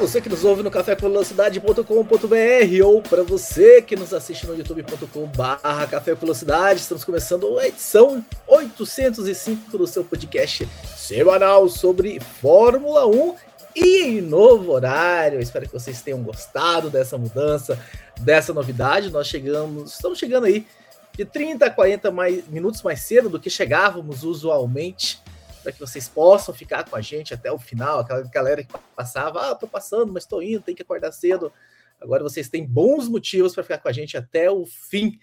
Você que nos ouve no cafévelocidade.com.br ou para você que nos assiste no youtube.com/barra Café estamos começando a edição 805 do seu podcast semanal sobre Fórmula 1 e em novo horário. Espero que vocês tenham gostado dessa mudança, dessa novidade. Nós chegamos, estamos chegando aí de 30 a 40 mais, minutos mais cedo do que chegávamos usualmente, para que vocês possam ficar com a gente até o final. Aquela galera que passava, ah, tô passando, mas tô indo, tem que acordar cedo. Agora vocês têm bons motivos para ficar com a gente até o fim.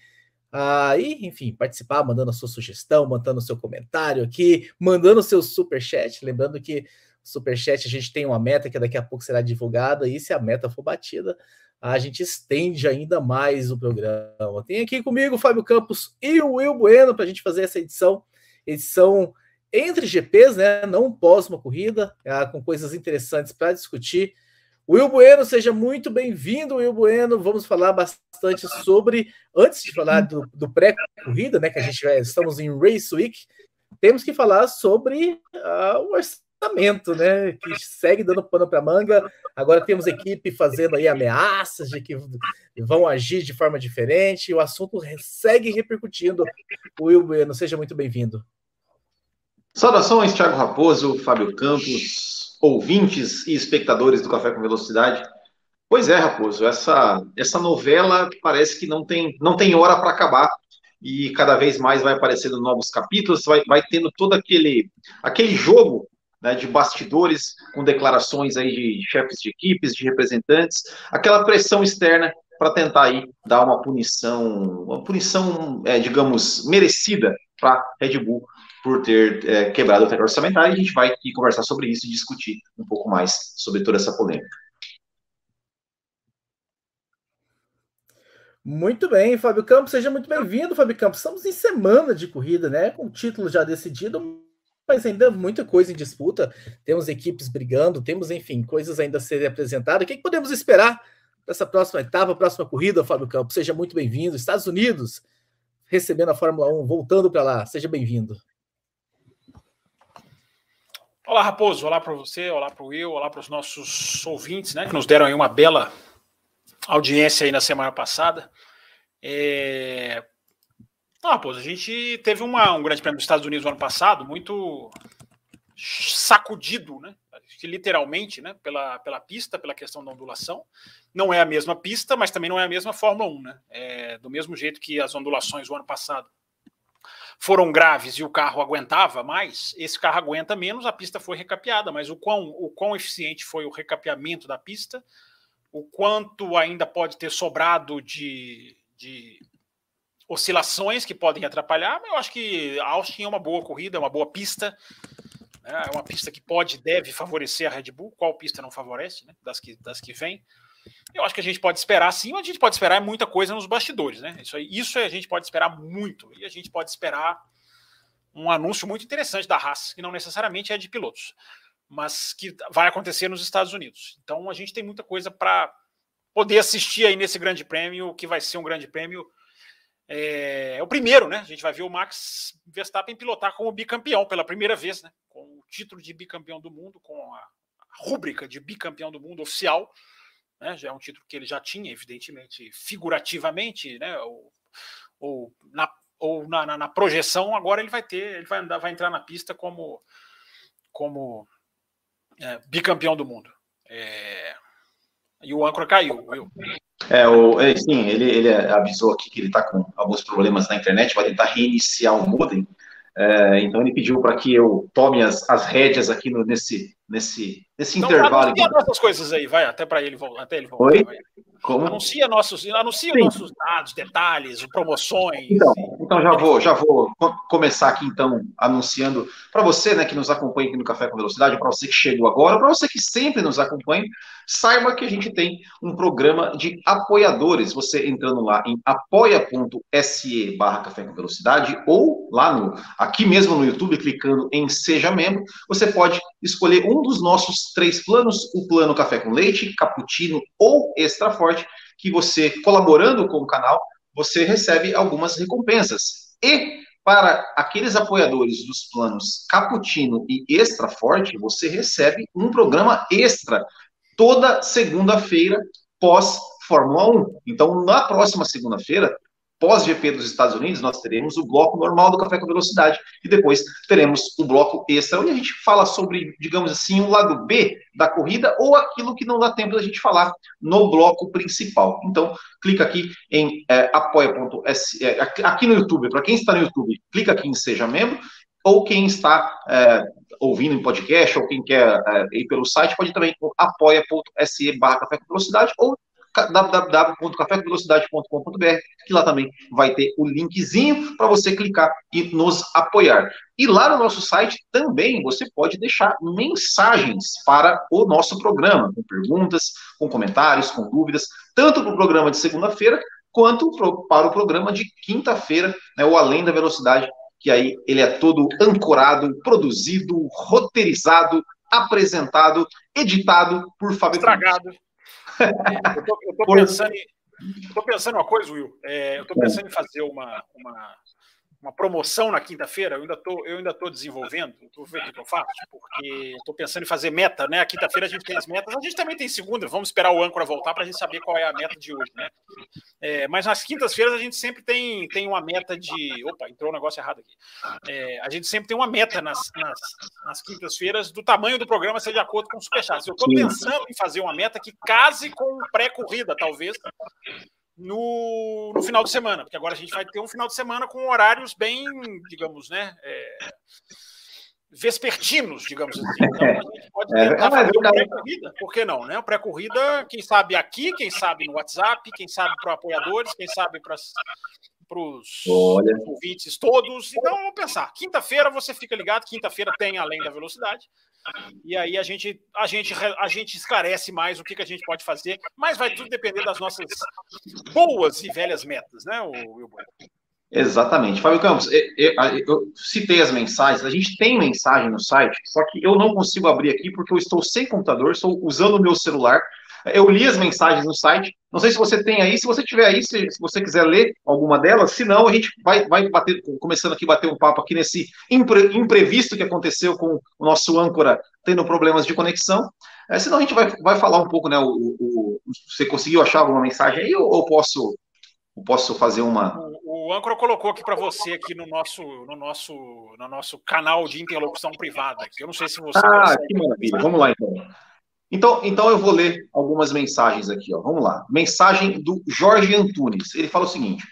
Ah, enfim, participar, mandando a sua sugestão, mandando o seu comentário aqui, mandando o seu super chat. Lembrando que Superchat, a gente tem uma meta que daqui a pouco será divulgada, e se a meta for batida, a gente estende ainda mais o programa. Tem aqui comigo o Fábio Campos e o Will Bueno para a gente fazer essa edição, edição entre GPs, né? Não pós uma corrida, é, com coisas interessantes para discutir. Will Bueno, seja muito bem-vindo, Will Bueno. Vamos falar bastante sobre, antes de falar do, do pré-corrida, né? Que a gente vai, estamos em Race Week, temos que falar sobre uh, o orçamento, né? Que segue dando pano para manga. Agora temos equipe fazendo aí ameaças de que vão agir de forma diferente. O assunto segue repercutindo. Will Bueno, seja muito bem-vindo. Saudações, Thiago Raposo, Fábio Campos, ouvintes e espectadores do Café com Velocidade. Pois é, Raposo, essa, essa novela parece que não tem, não tem hora para acabar e cada vez mais vai aparecendo novos capítulos, vai, vai tendo todo aquele, aquele jogo né, de bastidores, com declarações aí de chefes de equipes, de representantes, aquela pressão externa para tentar aí dar uma punição, uma punição, é, digamos, merecida para Red Bull por ter é, quebrado o teto orçamentário. E a gente vai conversar sobre isso e discutir um pouco mais sobre toda essa polêmica. Muito bem, Fábio Campos, seja muito bem-vindo, Fábio Campos. Estamos em semana de corrida, né? Com o título já decidido, mas ainda muita coisa em disputa. Temos equipes brigando, temos, enfim, coisas ainda a serem apresentadas. O que, que podemos esperar dessa próxima etapa, próxima corrida, Fábio Campos? Seja muito bem-vindo. Estados Unidos recebendo a Fórmula 1, voltando para lá. Seja bem-vindo. Olá, Raposo. Olá para você, olá para o Will, olá para os nossos ouvintes, né, que nos deram aí uma bela audiência aí na semana passada. É... Ah, pô, a gente teve uma, um grande prêmio dos Estados Unidos no ano passado, muito sacudido, né? Literalmente, né? Pela, pela pista, pela questão da ondulação. Não é a mesma pista, mas também não é a mesma Fórmula 1, né? É, do mesmo jeito que as ondulações do ano passado foram graves e o carro aguentava mais, esse carro aguenta menos, a pista foi recapeada, mas o quão, o quão eficiente foi o recapeamento da pista, o quanto ainda pode ter sobrado de, de oscilações que podem atrapalhar, eu acho que Austin é uma boa corrida, é uma boa pista. Né? É uma pista que pode, deve favorecer a Red Bull. Qual pista não favorece, né? Das que, das que vem. Eu acho que a gente pode esperar sim, mas a gente pode esperar muita coisa nos bastidores, né? Isso, aí, isso a gente pode esperar muito. E a gente pode esperar um anúncio muito interessante da Haas, que não necessariamente é de pilotos, mas que vai acontecer nos Estados Unidos. Então a gente tem muita coisa para poder assistir aí nesse grande prêmio, que vai ser um grande prêmio é, é, o primeiro, né? A gente vai ver o Max Verstappen pilotar como bicampeão pela primeira vez, né? Com o título de bicampeão do mundo, com a, rúbrica de bicampeão do mundo oficial. Né? Já é um título que ele já tinha, evidentemente, figurativamente, né? Ou, ou, na, ou na, na, na, projeção, agora ele vai ter, ele vai andar, vai entrar na pista como, como é, bicampeão do mundo. É, e o âncora caiu. Viu? É, o, é, sim, ele, ele avisou aqui que ele está com alguns problemas na internet, vai tentar reiniciar o modem. É, então ele pediu para que eu tome as, as rédeas aqui no, nesse, nesse, nesse então, intervalo. Anuncia nossas coisas aí, vai, até para ele, até ele voltar. Oi? Como? Anuncia nossos, anuncia nossos dados, detalhes, promoções. Então, então já vou, já vou começar aqui então anunciando para você, né, que nos acompanha aqui no Café com Velocidade, para você que chegou agora, para você que sempre nos acompanha, saiba que a gente tem um programa de apoiadores. Você entrando lá em apoia.se barra Café com Velocidade ou lá no aqui mesmo no YouTube, clicando em Seja Membro, você pode escolher um dos nossos três planos, o plano Café com Leite, Cappuccino ou Extra Forte, que você, colaborando com o canal, você recebe algumas recompensas. E para aqueles apoiadores dos planos Cappuccino e Extra Forte, você recebe um programa extra toda segunda-feira pós Fórmula 1. Então, na próxima segunda-feira, pós-GP dos Estados Unidos, nós teremos o bloco normal do Café com Velocidade e depois teremos o bloco extra, onde a gente fala sobre, digamos assim, o lado B da corrida ou aquilo que não dá tempo da gente falar no bloco principal. Então, clica aqui em é, apoia.se, é, aqui no YouTube, para quem está no YouTube, clica aqui em Seja Membro, ou quem está é, ouvindo em podcast, ou quem quer é, ir pelo site, pode também apoia.se barra Café com Velocidade, ou www.cafévelocidade.com.br, que lá também vai ter o linkzinho para você clicar e nos apoiar. E lá no nosso site também você pode deixar mensagens para o nosso programa, com perguntas, com comentários, com dúvidas, tanto para o programa de segunda-feira quanto para o programa de quinta-feira, né, o Além da Velocidade, que aí ele é todo ancorado, produzido, roteirizado, apresentado, editado por Fábio Estragado. Eu tô pensando em, pensando uma coisa, Will. É, eu tô pensando em fazer uma, uma, uma promoção na quinta-feira, eu ainda tô, eu ainda tô desenvolvendo, estou vendo o que eu faço, porque estou pensando em fazer meta, né? A quinta-feira a gente tem as metas, a gente também tem segunda, vamos esperar o âncora voltar para a gente saber qual é a meta de hoje, né? É, mas nas quintas-feiras a gente sempre tem, tem uma meta de. Opa, entrou um negócio errado aqui. É, a gente sempre tem uma meta nas, nas, nas quintas-feiras do tamanho do programa ser de acordo com o Superchat. Eu estou pensando em fazer uma meta que case com pré-corrida, talvez, no, no final de semana, porque agora a gente vai ter um final de semana com horários bem, digamos, né? É, vespertinos, digamos assim. Então, a gente pode é, tentar é, fazer uma pré-corrida, por que não, né? Pré-corrida, quem sabe aqui, quem sabe no WhatsApp, quem sabe para apoiadores, quem sabe para os ouvintes todos. Então, vamos pensar. Quinta-feira você fica ligado, quinta-feira tem Além da Velocidade. E aí a gente, a gente, a gente esclarece mais o que, que a gente pode fazer, mas vai tudo depender das nossas boas e velhas metas, né, Wilbur? Exatamente. Fábio Campos, eu, eu, eu, citei as mensagens, a gente tem mensagem no site, só que eu não consigo abrir aqui porque eu estou sem computador, estou usando o meu celular. Eu li as mensagens no site, não sei se você tem aí, se você tiver aí, se, se você quiser ler alguma delas, se não, a gente vai, vai bater, começando aqui, bater um papo aqui nesse impre, imprevisto que aconteceu com o nosso âncora tendo problemas de conexão. É, senão a gente vai, vai falar um pouco, né? O, o, você conseguiu achar alguma mensagem aí ou, ou posso posso fazer uma. O, o âncora colocou aqui para você aqui no nosso, no nosso, no nosso canal de interlocução privada. Eu não sei se você. Ah, que maravilha. Vamos lá então. Então, então eu vou ler algumas mensagens aqui, ó. Vamos lá. Mensagem do Jorge Antunes. Ele fala o seguinte: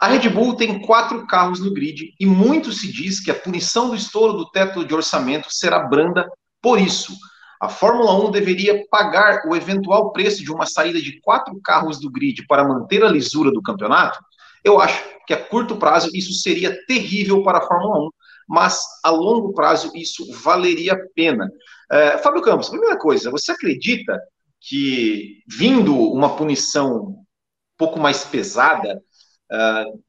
a Red Bull tem quatro carros no grid e muito se diz que a punição do estouro do teto de orçamento será branda por isso. A Fórmula 1 deveria pagar o eventual preço de uma saída de quatro carros do grid para manter a lisura do campeonato? Eu acho que a curto prazo isso seria terrível para a Fórmula 1, mas a longo prazo isso valeria a pena. É, Fábio Campos, primeira coisa, você acredita que vindo uma punição um pouco mais pesada, uh,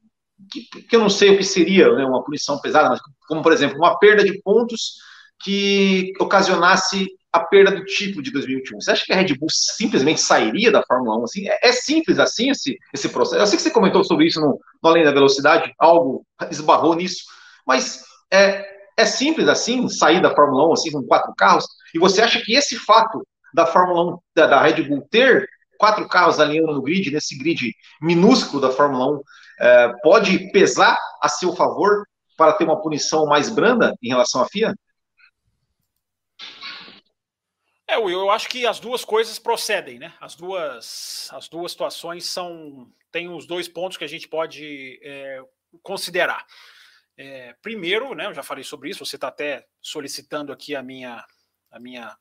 que, que, eu não sei o que seria né, uma punição pesada, mas como, por exemplo, uma perda de pontos que ocasionasse a perda do título de 2021. Você acha que a Red Bull simplesmente sairia da Fórmula 1? Assim? É, é simples assim esse, esse processo? Eu sei que você comentou sobre isso no, no Além da Velocidade, algo esbarrou nisso, mas é, é simples assim, sair da Fórmula 1 assim, com quatro carros? E você acha que esse fato da Fórmula 1, da, da Red Bull ter quatro carros alinhando no grid, nesse grid minúsculo da Fórmula 1, é, pode pesar a seu favor para ter uma punição mais branda em relação à FIA? É, Will, eu acho que as duas coisas procedem, né? As duas, as duas situações são. Tem os dois pontos que a gente pode é, considerar. É, primeiro, né, eu já falei sobre isso, você está até solicitando aqui a minha, a minha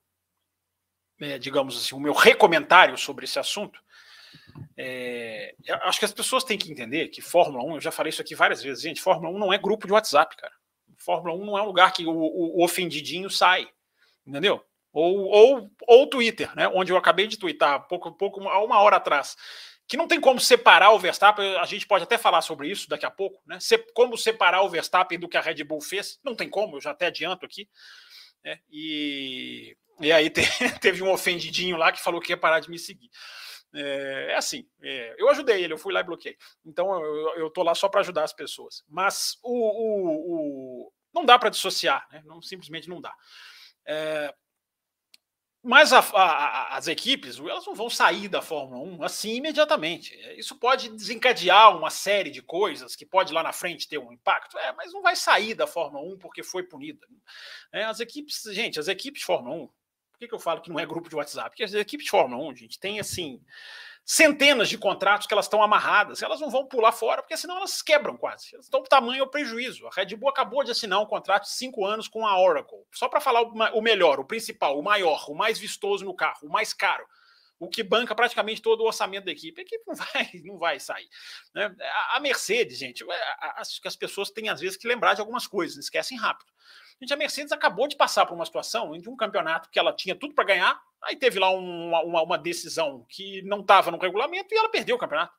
é, digamos assim, o meu recomendário sobre esse assunto. É, acho que as pessoas têm que entender que Fórmula 1, eu já falei isso aqui várias vezes, gente, Fórmula 1 não é grupo de WhatsApp, cara. Fórmula 1 não é um lugar que o, o, o ofendidinho sai, entendeu? Ou, ou, ou Twitter, né? Onde eu acabei de twittar pouco, pouco, há uma hora atrás que não tem como separar o Verstappen, a gente pode até falar sobre isso daqui a pouco, né? Como separar o Verstappen do que a Red Bull fez? Não tem como, eu já até adianto aqui. Né? E, e aí teve um ofendidinho lá que falou que ia parar de me seguir. É, é assim, é, eu ajudei ele, eu fui lá e bloqueei. Então eu, eu tô lá só para ajudar as pessoas. Mas o, o, o não dá para dissociar, né? não, simplesmente não dá. É, mas a, a, as equipes, elas não vão sair da Fórmula 1 assim imediatamente. Isso pode desencadear uma série de coisas que pode lá na frente ter um impacto, é, mas não vai sair da Fórmula 1 porque foi punida. É, as equipes, gente, as equipes de Fórmula 1, por que, que eu falo que não é grupo de WhatsApp? Porque as equipes de Fórmula 1, gente, tem assim centenas de contratos que elas estão amarradas, elas não vão pular fora, porque senão elas quebram quase. Elas estão tamanho ou prejuízo. A Red Bull acabou de assinar um contrato de cinco anos com a Oracle. Só para falar o melhor, o principal, o maior, o mais vistoso no carro, o mais caro. O que banca praticamente todo o orçamento da equipe. A equipe não vai, não vai sair. Né? A Mercedes, gente, é, acho que as pessoas têm às vezes que lembrar de algumas coisas, esquecem rápido. Gente, a Mercedes acabou de passar por uma situação de um campeonato que ela tinha tudo para ganhar, aí teve lá uma, uma, uma decisão que não estava no regulamento e ela perdeu o campeonato.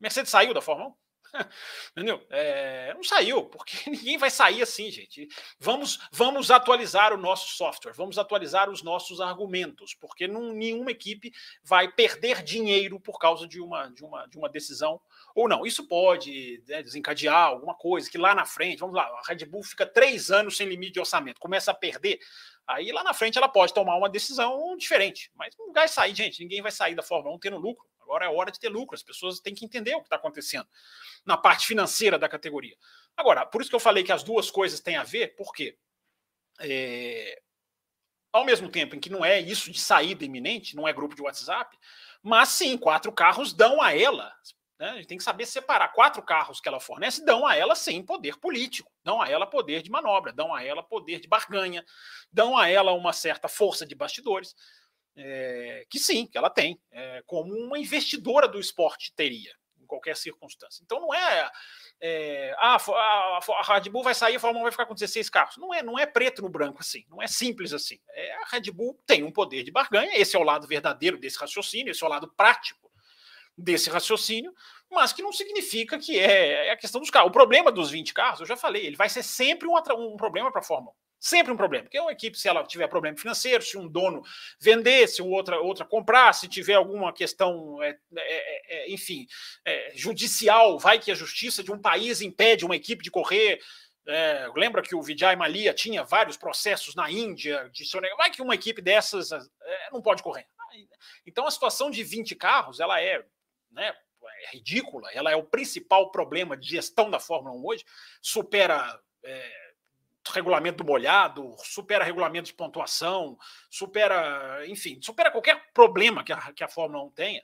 Mercedes saiu da Fórmula 1. Entendeu? É, não saiu, porque ninguém vai sair assim, gente. Vamos, vamos atualizar o nosso software, vamos atualizar os nossos argumentos, porque não, nenhuma equipe vai perder dinheiro por causa de uma, de uma, de uma decisão ou não. Isso pode né, desencadear alguma coisa que lá na frente, vamos lá, a Red Bull fica três anos sem limite de orçamento, começa a perder. Aí lá na frente ela pode tomar uma decisão diferente, mas não vai sair, gente. Ninguém vai sair da Fórmula 1 tendo lucro. Agora é hora de ter lucro. As pessoas têm que entender o que está acontecendo na parte financeira da categoria. Agora, por isso que eu falei que as duas coisas têm a ver, porque é, ao mesmo tempo em que não é isso de saída iminente, não é grupo de WhatsApp, mas sim, quatro carros dão a ela. Né, a gente tem que saber separar. Quatro carros que ela fornece dão a ela, sim, poder político, dão a ela poder de manobra, dão a ela poder de barganha, dão a ela uma certa força de bastidores é, que sim, que ela tem, é, como uma investidora do esporte teria, em qualquer circunstância. Então não é, é a, a, Red Bull vai sair, a Fórmula 1 vai ficar com 16 carros. Não é, não é preto no branco assim, não é simples assim. É, a Red Bull tem um poder de barganha, esse é o lado verdadeiro desse raciocínio, esse é o lado prático desse raciocínio, mas que não significa que é, é a questão dos carros. O problema dos 20 carros, eu já falei, ele vai ser sempre um, um problema para a Fórmula 1. Sempre um problema, porque uma equipe, se ela tiver problema financeiro, se um dono vender, se outra, outra comprar, se tiver alguma questão, é, é, é, enfim, é, judicial, vai que a justiça de um país impede uma equipe de correr. É, lembra que o Vijay Malia tinha vários processos na Índia de sonegar. Vai que uma equipe dessas é, não pode correr. Então a situação de 20 carros ela é, né, é ridícula, ela é o principal problema de gestão da Fórmula 1 hoje, supera regulamento do molhado, supera regulamento de pontuação, supera, enfim, supera qualquer problema que a, que a Fórmula 1 tenha.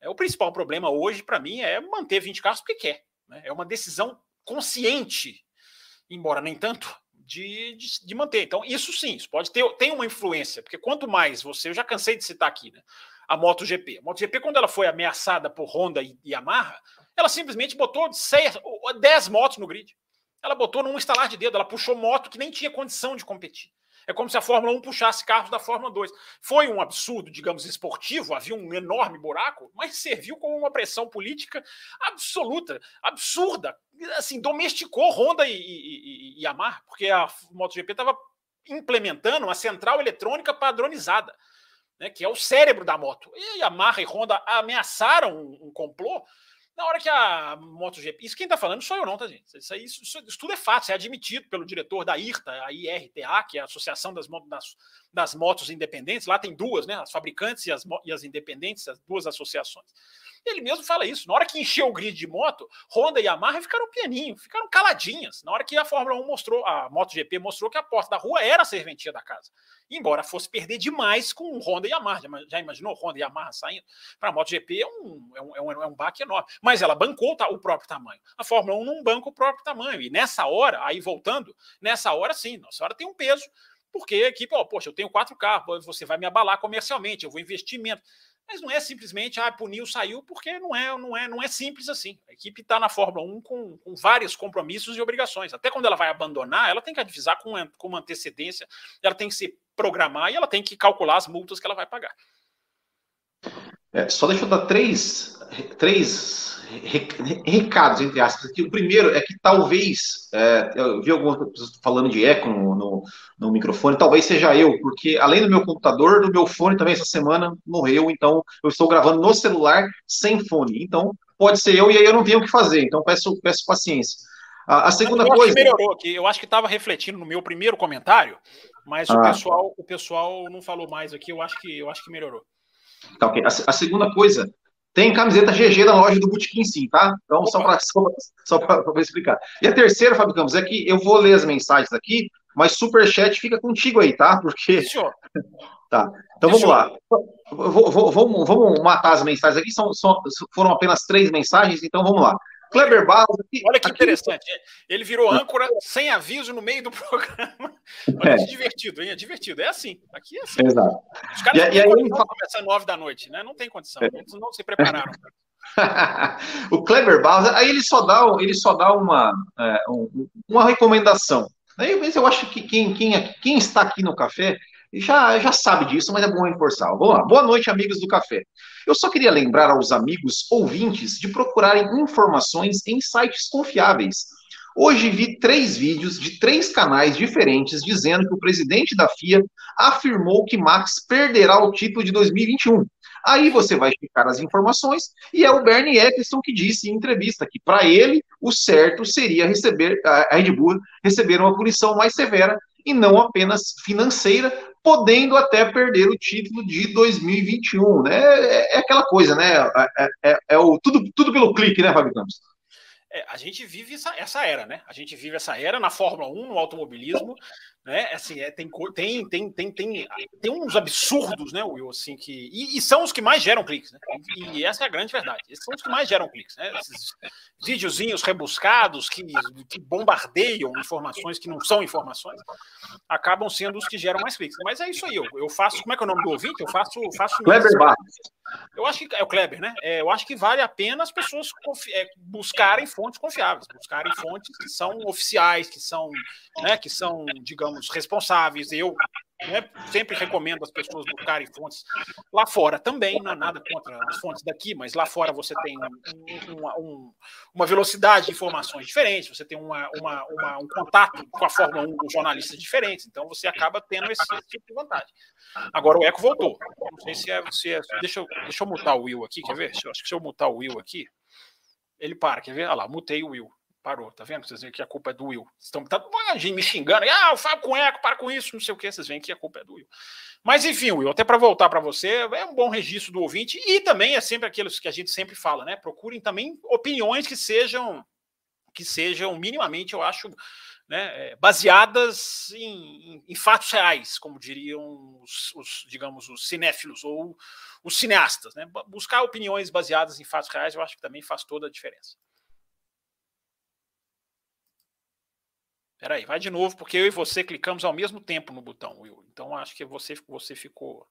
É, o principal problema hoje, para mim, é manter 20 carros porque quer. Né? É uma decisão consciente, embora nem tanto, de, de, de, manter. Então, isso sim, isso pode ter tem uma influência, porque quanto mais você, eu já cansei de citar aqui, né? A MotoGP. A MotoGP, quando ela foi ameaçada por Honda e Yamaha, ela simplesmente botou 10 motos no grid. Ela botou num estalar de dedo, ela puxou moto que nem tinha condição de competir. É como se a Fórmula 1 puxasse carros da Fórmula 2. Foi um absurdo, digamos, esportivo, havia um enorme buraco, mas serviu como uma pressão política absoluta, absurda. Assim, domesticou Honda e, e, e Yamaha, porque a MotoGP estava implementando uma central eletrônica padronizada, né, que é o cérebro da moto. E Yamaha e Honda ameaçaram um, um complô na hora que a MotoGP. Isso quem está falando sou eu, não, tá, gente? Isso, isso, isso, tudo é fato, é admitido pelo diretor da IRTA, a IRTA, que é a Associação das, das, das Motos Independentes. Lá tem duas, né? As fabricantes e as, e as independentes, as duas associações. Ele mesmo fala isso. Na hora que encheu o grid de moto, Honda e Yamaha ficaram pianinho, ficaram caladinhas. Na hora que a Fórmula 1 mostrou, a MotoGP mostrou que a porta da rua era a serventia da casa. Embora fosse perder demais com Honda e Yamaha. Já imaginou Honda e Yamaha saindo? Para a MotoGP é um, é, um, é, um, é um baque enorme. Mas ela bancou o próprio tamanho. A Fórmula 1 não banca o próprio tamanho. E nessa hora, aí voltando, nessa hora sim, nessa hora tem um peso porque a equipe, ó, poxa, eu tenho quatro carros, você vai me abalar comercialmente, eu vou investir menos. Mas não é simplesmente, ah, punir saiu, porque não é, não é, não é simples assim. A equipe está na Fórmula 1 com, com, vários compromissos e obrigações. Até quando ela vai abandonar, ela tem que avisar com, com uma antecedência, ela tem que se programar e ela tem que calcular as multas que ela vai pagar. É, só deixa eu dar três, três recados, entre aspas, aqui. O primeiro é que talvez, é, eu vi algumas pessoas falando de eco no, no, no, microfone, talvez seja eu, porque além do meu computador, do meu fone também essa semana morreu, então eu estou gravando no celular sem fone. Então, pode ser eu e aí eu não tenho o que fazer, então peço, peço paciência. A, a segunda eu coisa. Acho que melhorou aqui, eu acho que estava refletindo no meu primeiro comentário, mas ah. o, pessoal, o pessoal não falou mais aqui, eu acho que, eu acho que melhorou. Tá, okay. a, a segunda coisa tem camiseta GG na loja do Botequim, sim, tá? Então, só para só, só explicar. E a terceira, Fábio Campos, é que eu vou ler as mensagens aqui, mas superchat fica contigo aí, tá? Porque. Senhor. Tá. Então vamos lá. Vou, vou, vamos, vamos matar as mensagens aqui. São, são, foram apenas três mensagens, então vamos lá. Kleber Barros. Aqui, Olha que aqui... interessante. Ele virou âncora sem aviso no meio do programa. Olha é. que divertido, hein? É divertido. É assim. Aqui é assim. Exato. Os caras e, não e aí, começar nove da noite, né? Não tem condição. É. Eles não se prepararam. o Kleber Barros, aí ele só dá, ele só dá uma, é, uma recomendação. Aí, mas eu acho que quem, quem, quem está aqui no café já, já sabe disso, mas é bom reforçar. Vamos lá. Boa noite, amigos do café. Eu só queria lembrar aos amigos ouvintes de procurarem informações em sites confiáveis. Hoje vi três vídeos de três canais diferentes dizendo que o presidente da FIA afirmou que Max perderá o título de 2021. Aí você vai checar as informações e é o Bernie Eccleston que disse em entrevista que para ele o certo seria receber a Red Bull receber uma punição mais severa e não apenas financeira, podendo até perder o título de 2021, né? É, é aquela coisa, né? É, é, é, o tudo, tudo pelo clique, né, Fábio Campos? É, a gente vive essa, essa era, né? A gente vive essa era na Fórmula 1, no automobilismo, né? Assim, é, tem, tem, tem, tem, tem, tem uns absurdos, né, Will, assim, que. E, e, são os que mais geram cliques, né? E, essa é a grande verdade. Esses são os que mais geram cliques, né? Esses videozinhos rebuscados que, que bombardeiam informações que não são informações, acabam sendo os que geram mais cliques. Mas é isso aí, eu, eu faço. Como é que é o nome do ouvinte? Eu faço. faço Kleber Barros. Eu acho que é o Kleber, né? É, eu acho que vale a pena as pessoas é, buscarem fontes confiáveis, buscarem fontes que são oficiais, que são, né, que são, digamos, responsáveis. Eu né, sempre recomendo as pessoas buscarem fontes lá fora também, não é nada contra as fontes daqui, mas lá fora você tem um, um, uma velocidade de informações diferentes, você tem uma, uma, uma, um contato com a Fórmula 1 com jornalistas diferentes, então você acaba tendo esse, esse tipo de vantagem. Agora o Eco voltou. Não sei se é. Se é deixa, eu, deixa eu mutar o Will aqui, quer ver? Acho que se eu mutar o Will aqui, ele para, quer ver? Olha lá, mutei o Will. Parou, tá vendo? Vocês veem que a culpa é do Will. Estão tá, me xingando. Ah, eu falo com eco, para com isso, não sei o que. Vocês veem que a culpa é do Will. Mas enfim, Will, até para voltar para você, é um bom registro do ouvinte e também é sempre aqueles que a gente sempre fala, né? Procurem também opiniões que sejam que sejam minimamente, eu acho, né, baseadas em, em, em, fatos reais, como diriam os, os, digamos, os cinéfilos ou os cineastas. Né? Buscar opiniões baseadas em fatos reais, eu acho que também faz toda a diferença. Peraí, vai de novo, porque eu e você clicamos ao mesmo tempo no botão, Will. Então acho que você, você ficou.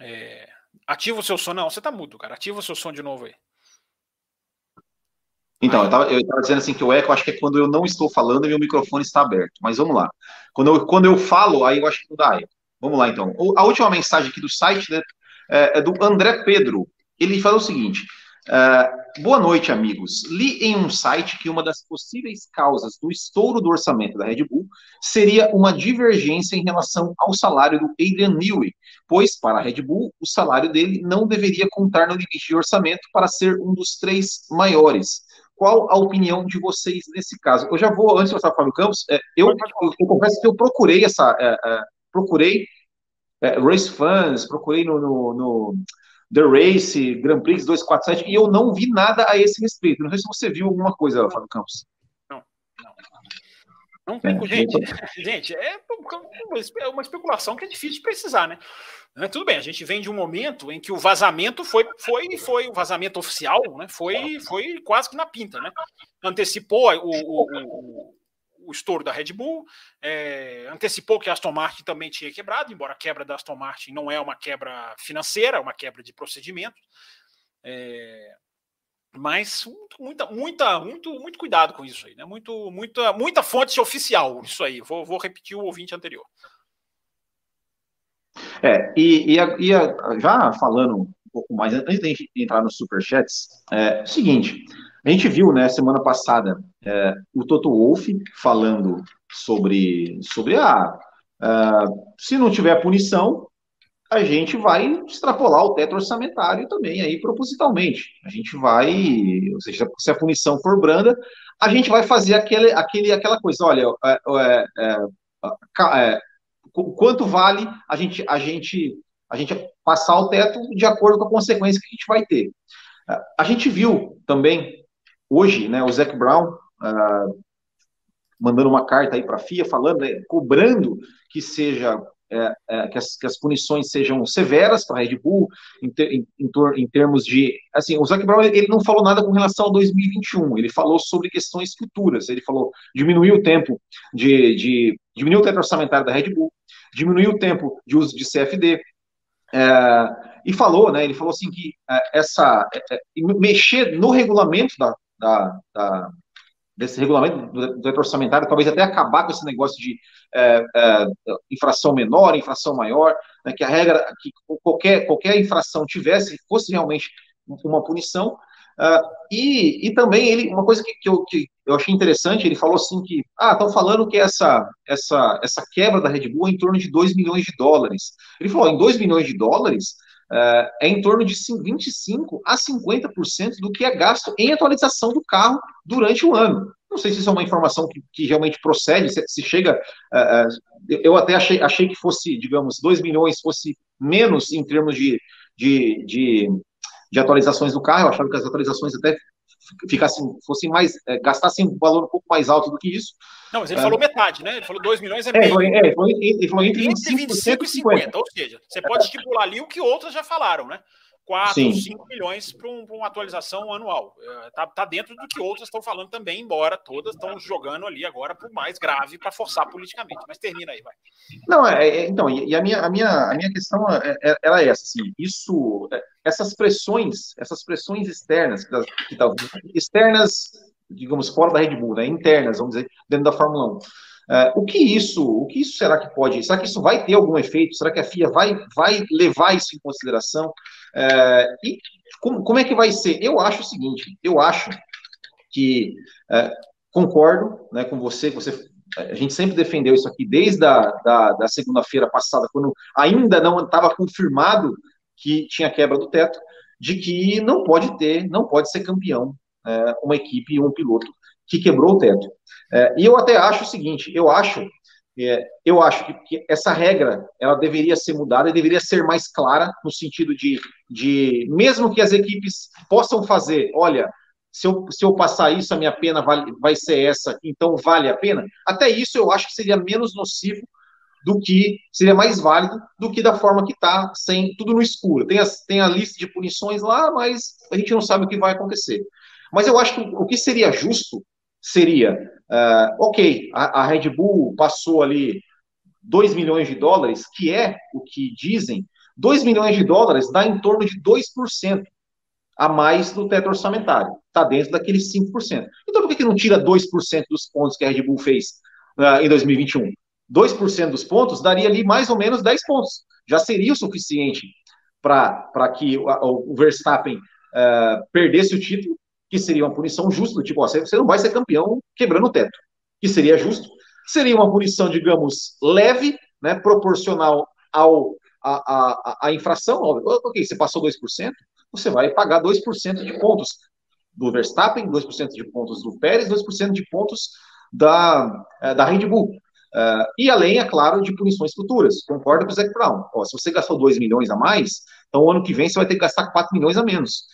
É... Ativa o seu som. Não, você tá mudo, cara. Ativa o seu som de novo aí. Então, eu estava dizendo assim que o eco acho que é quando eu não estou falando e meu microfone está aberto. Mas vamos lá. Quando eu, quando eu falo, aí eu acho que não dá. Vamos lá, então. A última mensagem aqui do site né, é, é do André Pedro. Ele fala o seguinte: Uh, boa noite, amigos. Li em um site que uma das possíveis causas do estouro do orçamento da Red Bull seria uma divergência em relação ao salário do Adrian Newey, pois, para a Red Bull, o salário dele não deveria contar no limite de orçamento para ser um dos três maiores. Qual a opinião de vocês nesse caso? Eu já vou, antes de passar para o Fábio Campos, é, eu, eu, eu, confesso que eu procurei essa. É, é, procurei é, race fans, procurei no, no, no The Race, Grand Prix 247, e eu não vi nada a esse respeito. Não sei se você viu alguma coisa, Fábio Campos. Não, não. Não tem, é, gente, gente, é uma especulação que é difícil de precisar, né? Tudo bem, a gente vem de um momento em que o vazamento foi, foi, foi o vazamento oficial, né? Foi, foi quase que na pinta, né? Antecipou o, o, o, o estouro da Red Bull, é, antecipou que a Aston Martin também tinha quebrado, embora a quebra da Aston Martin não é uma quebra financeira, é uma quebra de procedimento. É, mas muita, muita, muito, muito cuidado com isso aí, né? Muito, muita, muita fonte oficial isso aí. Vou, vou repetir o ouvinte anterior. É, e, e, a, e a, já falando um pouco mais, antes de entrar nos superchats, é o seguinte, a gente viu, né, semana passada, é, o Toto Wolff falando sobre, sobre a, ah, a, se não tiver punição, a gente vai extrapolar o teto orçamentário também aí propositalmente. A gente vai, ou seja, se a punição for branda, a gente vai fazer aquele, aquele, aquela coisa, olha, é, é, é, é quanto vale a gente, a gente, a gente passar o teto de acordo com a consequência que a gente vai ter. A gente viu também hoje, né, o Zac Brown uh, mandando uma carta aí para a FIA falando, né, cobrando que seja é, é, que, as, que, as, punições sejam severas para a Red Bull, em, ter, em, em, em, termos de. Assim, o Zac Brown ele não falou nada com relação ao 2021, ele falou sobre questões futuras. Ele falou diminuir o tempo de. de diminuir o teto orçamentário da Red Bull, diminuir o tempo de uso de CFD. É, e falou, né? Ele falou assim que é, essa é, é, mexer no regulamento da, da, da desse regulamento do, do orçamentário, talvez até acabar com esse negócio de é, é, infração menor, infração maior, né, que a regra, que qualquer, qualquer infração tivesse, fosse realmente uma punição. Uh, e, e também ele, uma coisa que, que, eu, que eu achei interessante, ele falou assim que, ah, estão falando que essa, essa, essa quebra da Red Bull é em torno de 2 milhões de dólares. Ele falou, em 2 milhões de dólares, uh, é em torno de 25% a 50% do que é gasto em atualização do carro durante o ano. Não sei se isso é uma informação que, que realmente procede, se, se chega. Uh, eu até achei, achei que fosse, digamos, 2 milhões fosse menos em termos de, de, de, de, atualizações do carro. Eu achava que as atualizações até ficassem, fossem mais, é, gastassem um valor um pouco mais alto do que isso. Não, mas ele falou metade, né? Ele falou 2 milhões é, é meio. É, ele falou, ele falou entre, entre 25, 25 e 50. 50. Ou seja, você pode estipular ali o que outras já falaram, né? 4, Sim. 5 milhões para um, uma atualização anual. Está é, tá dentro do que outras estão falando também, embora todas estão jogando ali agora para o mais grave para forçar politicamente. Mas termina aí, vai. Não, é, é então, e a minha, a minha, a minha questão é, é, ela é essa, assim, isso, essas pressões, essas pressões externas, que tá, externas, digamos, fora da Red Bull, né, internas, vamos dizer, dentro da Fórmula 1, Uh, o que isso, o que isso será que pode? Será que isso vai ter algum efeito? Será que a FIA vai, vai levar isso em consideração? Uh, e como, como, é que vai ser? Eu acho o seguinte: eu acho que uh, concordo né, com você, você. A gente sempre defendeu isso aqui desde a da, da segunda-feira passada, quando ainda não estava confirmado que tinha quebra do teto, de que não pode ter, não pode ser campeão uma equipe e um piloto que quebrou o teto. É, e eu até acho o seguinte, eu acho, é, eu acho que, que, essa regra ela deveria ser mudada, deveria ser mais clara no sentido de, de mesmo que as equipes possam fazer, olha, se eu, se eu passar isso, a minha pena vai, vai ser essa, então vale a pena. Até isso eu acho que seria menos nocivo do que seria mais válido do que da forma que está, sem tudo no escuro. Tem, as, tem a lista de punições lá, mas a gente não sabe o que vai acontecer. Mas eu acho que o que seria justo seria, uh, ok, a, a, Red Bull passou ali 2 milhões de dólares, que é o que dizem, 2 milhões de dólares dá em torno de 2% a mais do teto orçamentário. Está dentro daqueles 5%. Então por que, que não tira 2% dos pontos que a Red Bull fez uh, em 2021? 2% dos pontos daria ali mais ou menos 10 pontos. Já seria o suficiente para que o, o Verstappen uh, perdesse o título que seria uma punição justa, tipo, ó, você não vai ser campeão quebrando o teto, que seria justo. Seria uma punição, digamos, leve, né, proporcional ao, a, a, a infração. Ok, você passou 2%, você vai pagar 2% de pontos do Verstappen, 2% de pontos do Pérez, 2% de pontos da, eh, da Red Bull. Uh, e além, é claro, de punições futuras. Concordo com o Zac Brown. Ó, se você gastou 2 milhões a mais, Então, ano que vem, você vai ter que gastar 4 milhões a menos.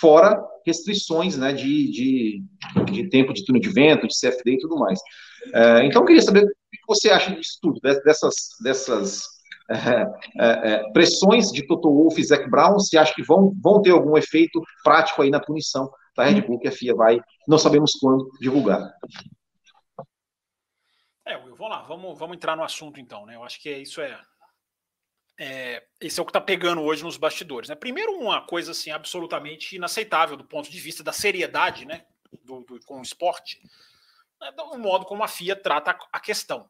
Fora restrições né, de, de, de tempo de túnel de vento, de CFD e tudo mais. É, então, eu queria saber o que você acha disso tudo, dessas, dessas é, é, é, pressões de Toto Wolff e Zac Brown, se acha que vão, vão ter algum efeito prático aí na punição da Red Bull, que a FIA vai, não sabemos quando, divulgar. É, Will, vamos lá, vamos, vamos entrar no assunto então, né? Eu acho que isso é, é esse é o que está pegando hoje nos bastidores, né? Primeiro, uma coisa assim absolutamente inaceitável do ponto de vista da seriedade, né, do, do com o esporte, né, do modo como a FIA trata a questão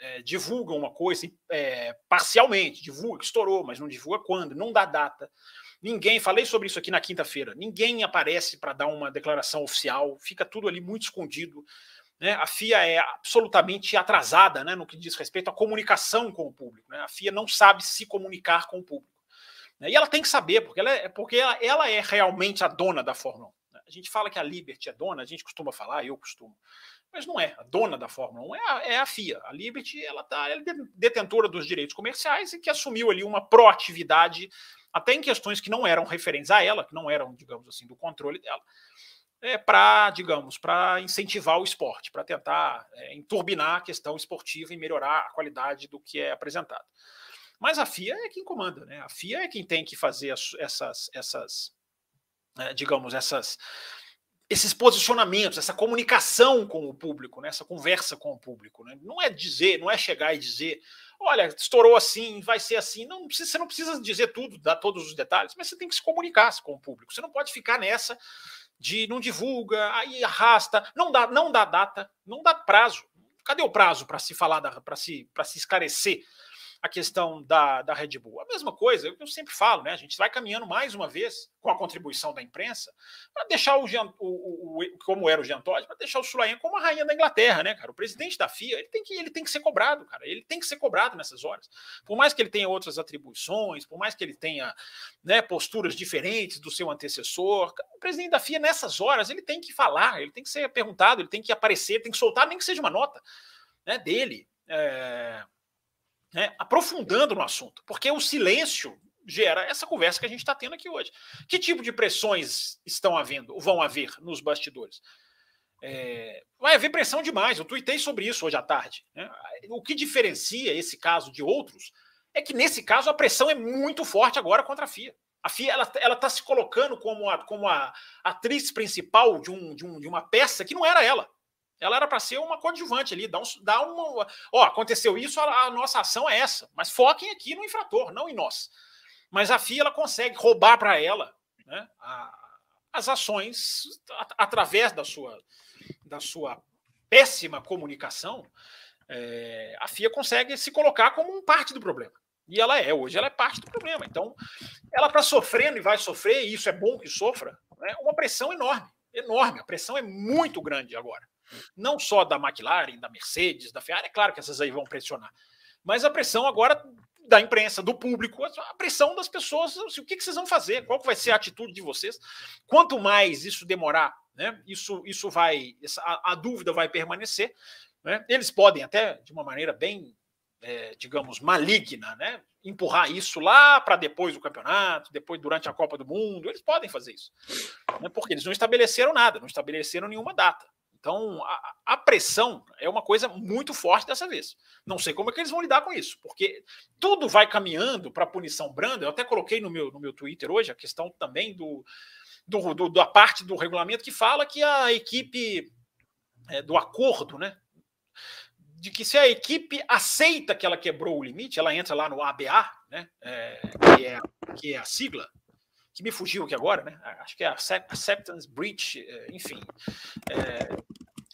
é, divulga uma coisa é, parcialmente, divulga que estourou, mas não divulga quando, não dá data. Ninguém, falei sobre isso aqui na quinta-feira, ninguém aparece para dar uma declaração oficial, fica tudo ali muito escondido. Né? A FIA é absolutamente atrasada né, no que diz respeito à comunicação com o público. Né? A FIA não sabe se comunicar com o público. Né? E ela tem que saber, porque, ela é, porque ela, ela é realmente a dona da Fórmula 1. Né? A gente fala que a Liberty é dona, a gente costuma falar, eu costumo mas não é. A dona da Fórmula 1 é a, é a FIA. A Liberty ela tá, ela é detentora dos direitos comerciais e que assumiu ali uma proatividade, até em questões que não eram referentes a ela, que não eram, digamos assim, do controle dela, é, para, digamos, para incentivar o esporte, para tentar é, enturbinar a questão esportiva e melhorar a qualidade do que é apresentado. Mas a FIA é quem comanda, né? A FIA é quem tem que fazer as, essas, essas, é, digamos, essas esses posicionamentos, essa comunicação com o público, né? essa conversa com o público. Né? Não é dizer, não é chegar e dizer, olha, estourou assim, vai ser assim. Não, você não precisa dizer tudo, dar todos os detalhes, mas você tem que se comunicar com o público. Você não pode ficar nessa de não divulga, aí arrasta, não dá, não dá data, não dá prazo. Cadê o prazo para se falar, para se, se esclarecer a questão da, da Red Bull. A mesma coisa, eu sempre falo, né? A gente vai caminhando mais uma vez com a contribuição da imprensa para deixar o, Jean, o, o, o, como era o Jean Todt, para deixar o Sulaim como a rainha da Inglaterra, né, cara? O presidente da FIA, ele tem que ele tem que ser cobrado, cara. Ele tem que ser cobrado nessas horas. Por mais que ele tenha outras atribuições, por mais que ele tenha, né, posturas diferentes do seu antecessor, o presidente da FIA nessas horas, ele tem que falar, ele tem que ser perguntado, ele tem que aparecer, tem que soltar nem que seja uma nota, né, dele. É né, aprofundando no assunto, porque o silêncio gera essa conversa que a gente está tendo aqui hoje. Que tipo de pressões estão havendo, vão haver nos bastidores? É, vai haver pressão demais. Eu tuitei sobre isso hoje à tarde. Né? O que diferencia esse caso de outros é que, nesse caso, a pressão é muito forte agora contra a FIA. A FIA ela está se colocando como a, como a atriz principal de, um, de, um, de uma peça que não era ela. Ela era para ser uma coadjuvante ali, dar, um, dar uma. Ó, aconteceu isso, a, a, nossa ação é essa. Mas foquem aqui no infrator, não em nós. Mas a FIA ela consegue roubar para ela né, a, as ações a, através da sua, da sua péssima comunicação. É, a FIA consegue se colocar como um parte do problema. E ela é, hoje ela é parte do problema. Então, ela está sofrendo e vai sofrer, e isso é bom que sofra, né, uma pressão enorme. Enorme. A pressão é muito grande agora não só da McLaren, da Mercedes, da Ferrari, é claro que essas aí vão pressionar, mas a pressão agora da imprensa, do público, a pressão das pessoas, assim, o que, que vocês vão fazer, qual vai ser a atitude de vocês. Quanto mais isso demorar, né, isso, isso vai, essa, a, a dúvida vai permanecer. Né, eles podem até, de uma maneira bem, é, digamos, maligna, né, empurrar isso lá para depois do campeonato, depois durante a Copa do Mundo, eles podem fazer isso, né, porque eles não estabeleceram nada, não estabeleceram nenhuma data. Então, a, a, pressão é uma coisa muito forte dessa vez. Não sei como é que eles vão lidar com isso, porque tudo vai caminhando para a punição branda. Eu até coloquei no meu, no meu Twitter hoje a questão também do, do, do da parte do regulamento que fala que a equipe é, do acordo, né? De que se a equipe aceita que ela quebrou o limite, ela entra lá no ABA, né? É, que, é, que é a sigla, que me fugiu aqui agora, né? Acho que é Acceptance Breach, é, enfim. É,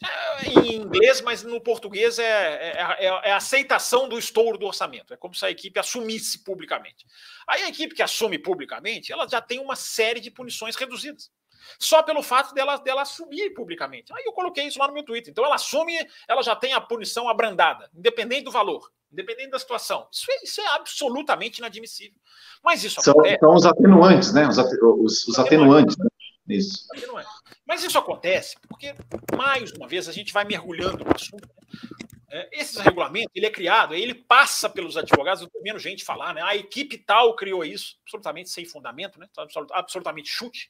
é, em inglês, mas no português é, é, é, é, a aceitação do estouro do orçamento. É como se a equipe assumisse publicamente. Aí a equipe que assume publicamente, ela já tem uma série de punições reduzidas. Só pelo fato dela, dela assumir publicamente. Aí eu coloquei isso lá no meu Twitter. Então ela assume, ela já tem a punição abrandada, independente do valor independente da situação. Isso é, isso é absolutamente inadmissível. Mas isso são, acontece. São os atenuantes, né? Os, os, os atenuantes, né? Isso. Mas isso acontece porque, mais uma vez, a gente vai mergulhando no assunto. Né? é, esse regulamento ele é criado, ele passa pelos advogados, eu vendo gente falar, né? A equipe tal criou isso, absolutamente sem fundamento, né? Absolutamente chute.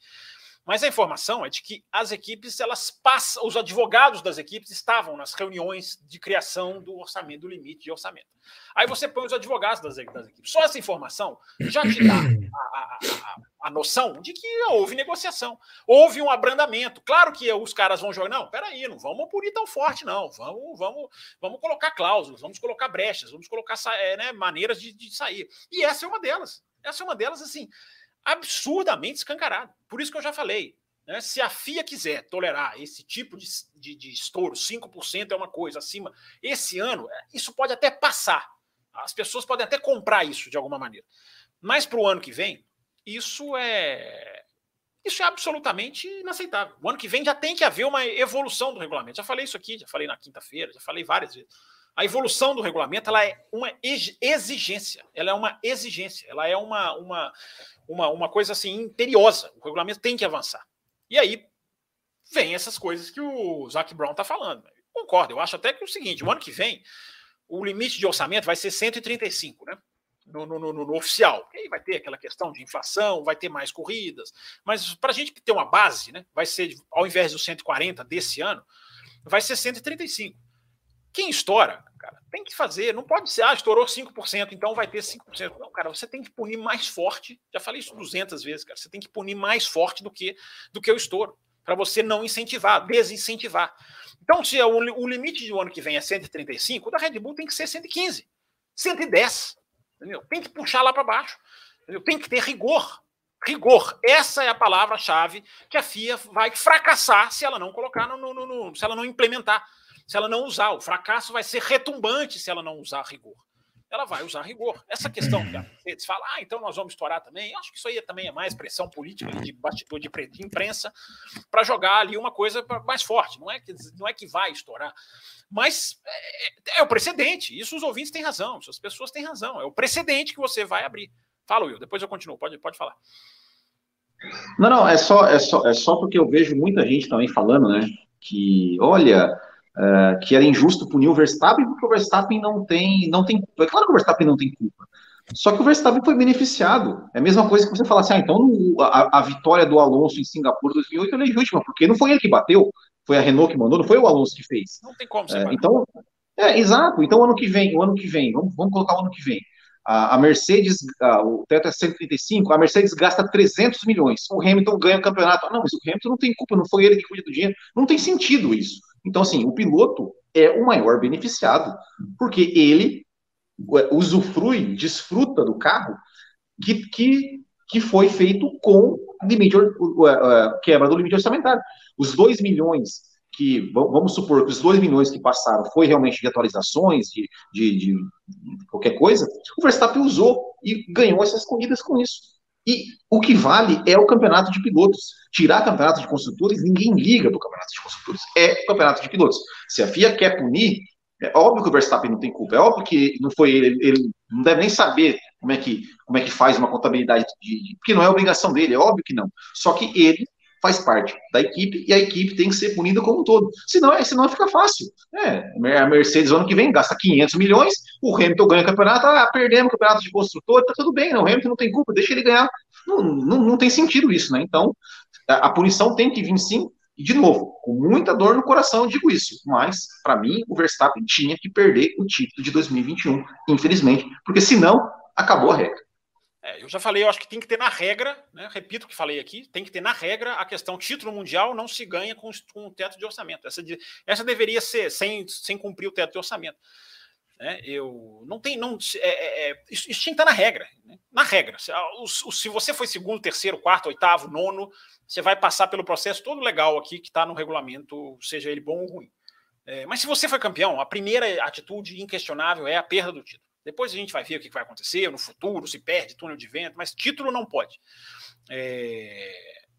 Mas a informação é de que as equipes, elas passam, os advogados das equipes estavam nas reuniões de criação do orçamento, do limite de orçamento. Aí você põe os advogados das, das equipes. Só essa informação já te dá a, a, a, a, noção de que houve negociação, houve um abrandamento. Claro que os caras vão jogar, não, peraí, não vamos punir tão forte, não. Vamos, vamos, vamos colocar cláusulas, vamos colocar brechas, vamos colocar é, né, maneiras de, de sair. E essa é uma delas. Essa é uma delas, assim, absurdamente escancarado. Por isso que eu já falei. Né? Se a FIA quiser tolerar esse tipo de, de, de estouro, 5% é uma coisa acima, esse ano, é, isso pode até passar. As pessoas podem até comprar isso de alguma maneira. Mas para o ano que vem, isso é. Isso é absolutamente inaceitável. O ano que vem já tem que haver uma evolução do regulamento. Já falei isso aqui, já falei na quinta-feira, já falei várias vezes. A evolução do regulamento ela é uma exigência. Ela é uma exigência. Ela é uma, uma, uma, uma coisa assim imperiosa. O regulamento tem que avançar. E aí vem essas coisas que o Zac Brown está falando. concordo, eu acho até que é o seguinte: o ano que vem, o limite de orçamento vai ser 135, né? No, no, no, no oficial. Aí vai ter aquela questão de inflação, vai ter mais corridas. Mas para a gente ter uma base, né? Vai ser, ao invés dos 140 desse ano, vai ser 135. Quem estoura, cara, tem que fazer, não pode ser, ah, estourou 5%, então vai ter 5%. Não, cara, você tem que punir mais forte. Já falei isso 200 vezes, cara. Você tem que punir mais forte do que do que o estouro, para você não incentivar, desincentivar. Então, se o, o limite do ano que vem é 135, o da Red Bull tem que ser 115, 110. Entendeu? Tem que puxar lá para baixo. Entendeu? Tem que ter rigor. Rigor. Essa é a palavra-chave que a FIA vai fracassar se ela não colocar no, no, no, se ela não implementar se ela não usar. O fracasso vai ser retumbante se ela não usar rigor. Ela vai usar rigor. Essa questão que a Mercedes fala, ah, então nós vamos estourar também. Acho que isso aí também é mais pressão política de bastidor de imprensa para jogar ali uma coisa mais forte. Não é que, não é que vai estourar. Mas é, é, o precedente. Isso os ouvintes têm razão. As pessoas têm razão. É o precedente que você vai abrir. Fala, Will. Depois eu continuo. Pode, pode falar. Não, não, é só, é, só, é só porque eu vejo muita gente também falando, né? Que, olha, uh, que era injusto punir o Verstappen porque o Verstappen não tem, não tem culpa. É claro que o Verstappen não tem culpa. Só que o Verstappen foi beneficiado. É a mesma coisa que você falar assim, ah, então a, a vitória do Alonso em Singapura 2008 é legítima, porque não foi ele que bateu, foi a Renault que mandou, não foi o Alonso que fez. Não tem como ser. É, então, é, exato. Então, ano que vem, o ano que vem, vamos, vamos colocar o ano que vem. A, a Mercedes, a, o teto é 135, a Mercedes gasta 300 milhões. O Hamilton ganha o campeonato. Ah, não, mas o Hamilton não tem culpa, não foi ele que cuida do dinheiro. Não tem sentido isso. Então, assim, o piloto é o maior beneficiado, porque ele usufrui, desfruta do carro que, que, que foi feito com limite, quebra do limite orçamentário. Os 2 milhões que, vamos supor que os 2 milhões que passaram foi realmente de atualizações, de, de, de qualquer coisa, o Verstappen usou e ganhou essas corridas com isso. E o que vale é o campeonato de pilotos. Tirar campeonato de construtores, ninguém liga do campeonato de construtores. É o campeonato de pilotos. Se a FIA quer punir, é óbvio que o Verstappen não tem culpa. É óbvio que não foi ele, ele não deve nem saber como é que, como é que faz uma contabilidade, de, porque não é obrigação dele, é óbvio que não. Só que ele faz parte da equipe e a equipe tem que ser punida como um todo. Senão, é, senão fica fácil. É, a Mercedes, ano que vem, gasta 500 milhões, o Hamilton ganha o campeonato, ah, perdemos o campeonato de construtor, tá tudo bem, não, o Hamilton não tem culpa, deixa ele ganhar. Não, não, não tem sentido isso, né? Então, a, punição tem que vir sim, e, de novo, com muita dor no coração digo isso, mas, para mim, o Verstappen tinha que perder o título de 2021, infelizmente, porque senão acabou a regra. É, eu já falei, eu acho que tem que ter na regra, né, repito o que falei aqui, tem que ter na regra a questão título mundial não se ganha com, com o teto de orçamento. Essa, de, essa deveria ser sem, sem cumprir o teto de orçamento. Né, eu não tem, não é, é, é isso, isso, tinha que estar na regra. Né, na regra, se, se você foi segundo, terceiro, quarto, oitavo, nono, você vai passar pelo processo todo legal aqui que está no regulamento, seja ele bom ou ruim. É, mas se você foi campeão, a primeira atitude inquestionável é a perda do título. Depois a gente vai ver o que vai acontecer no futuro, se perde túnel de vento, mas título não pode. É...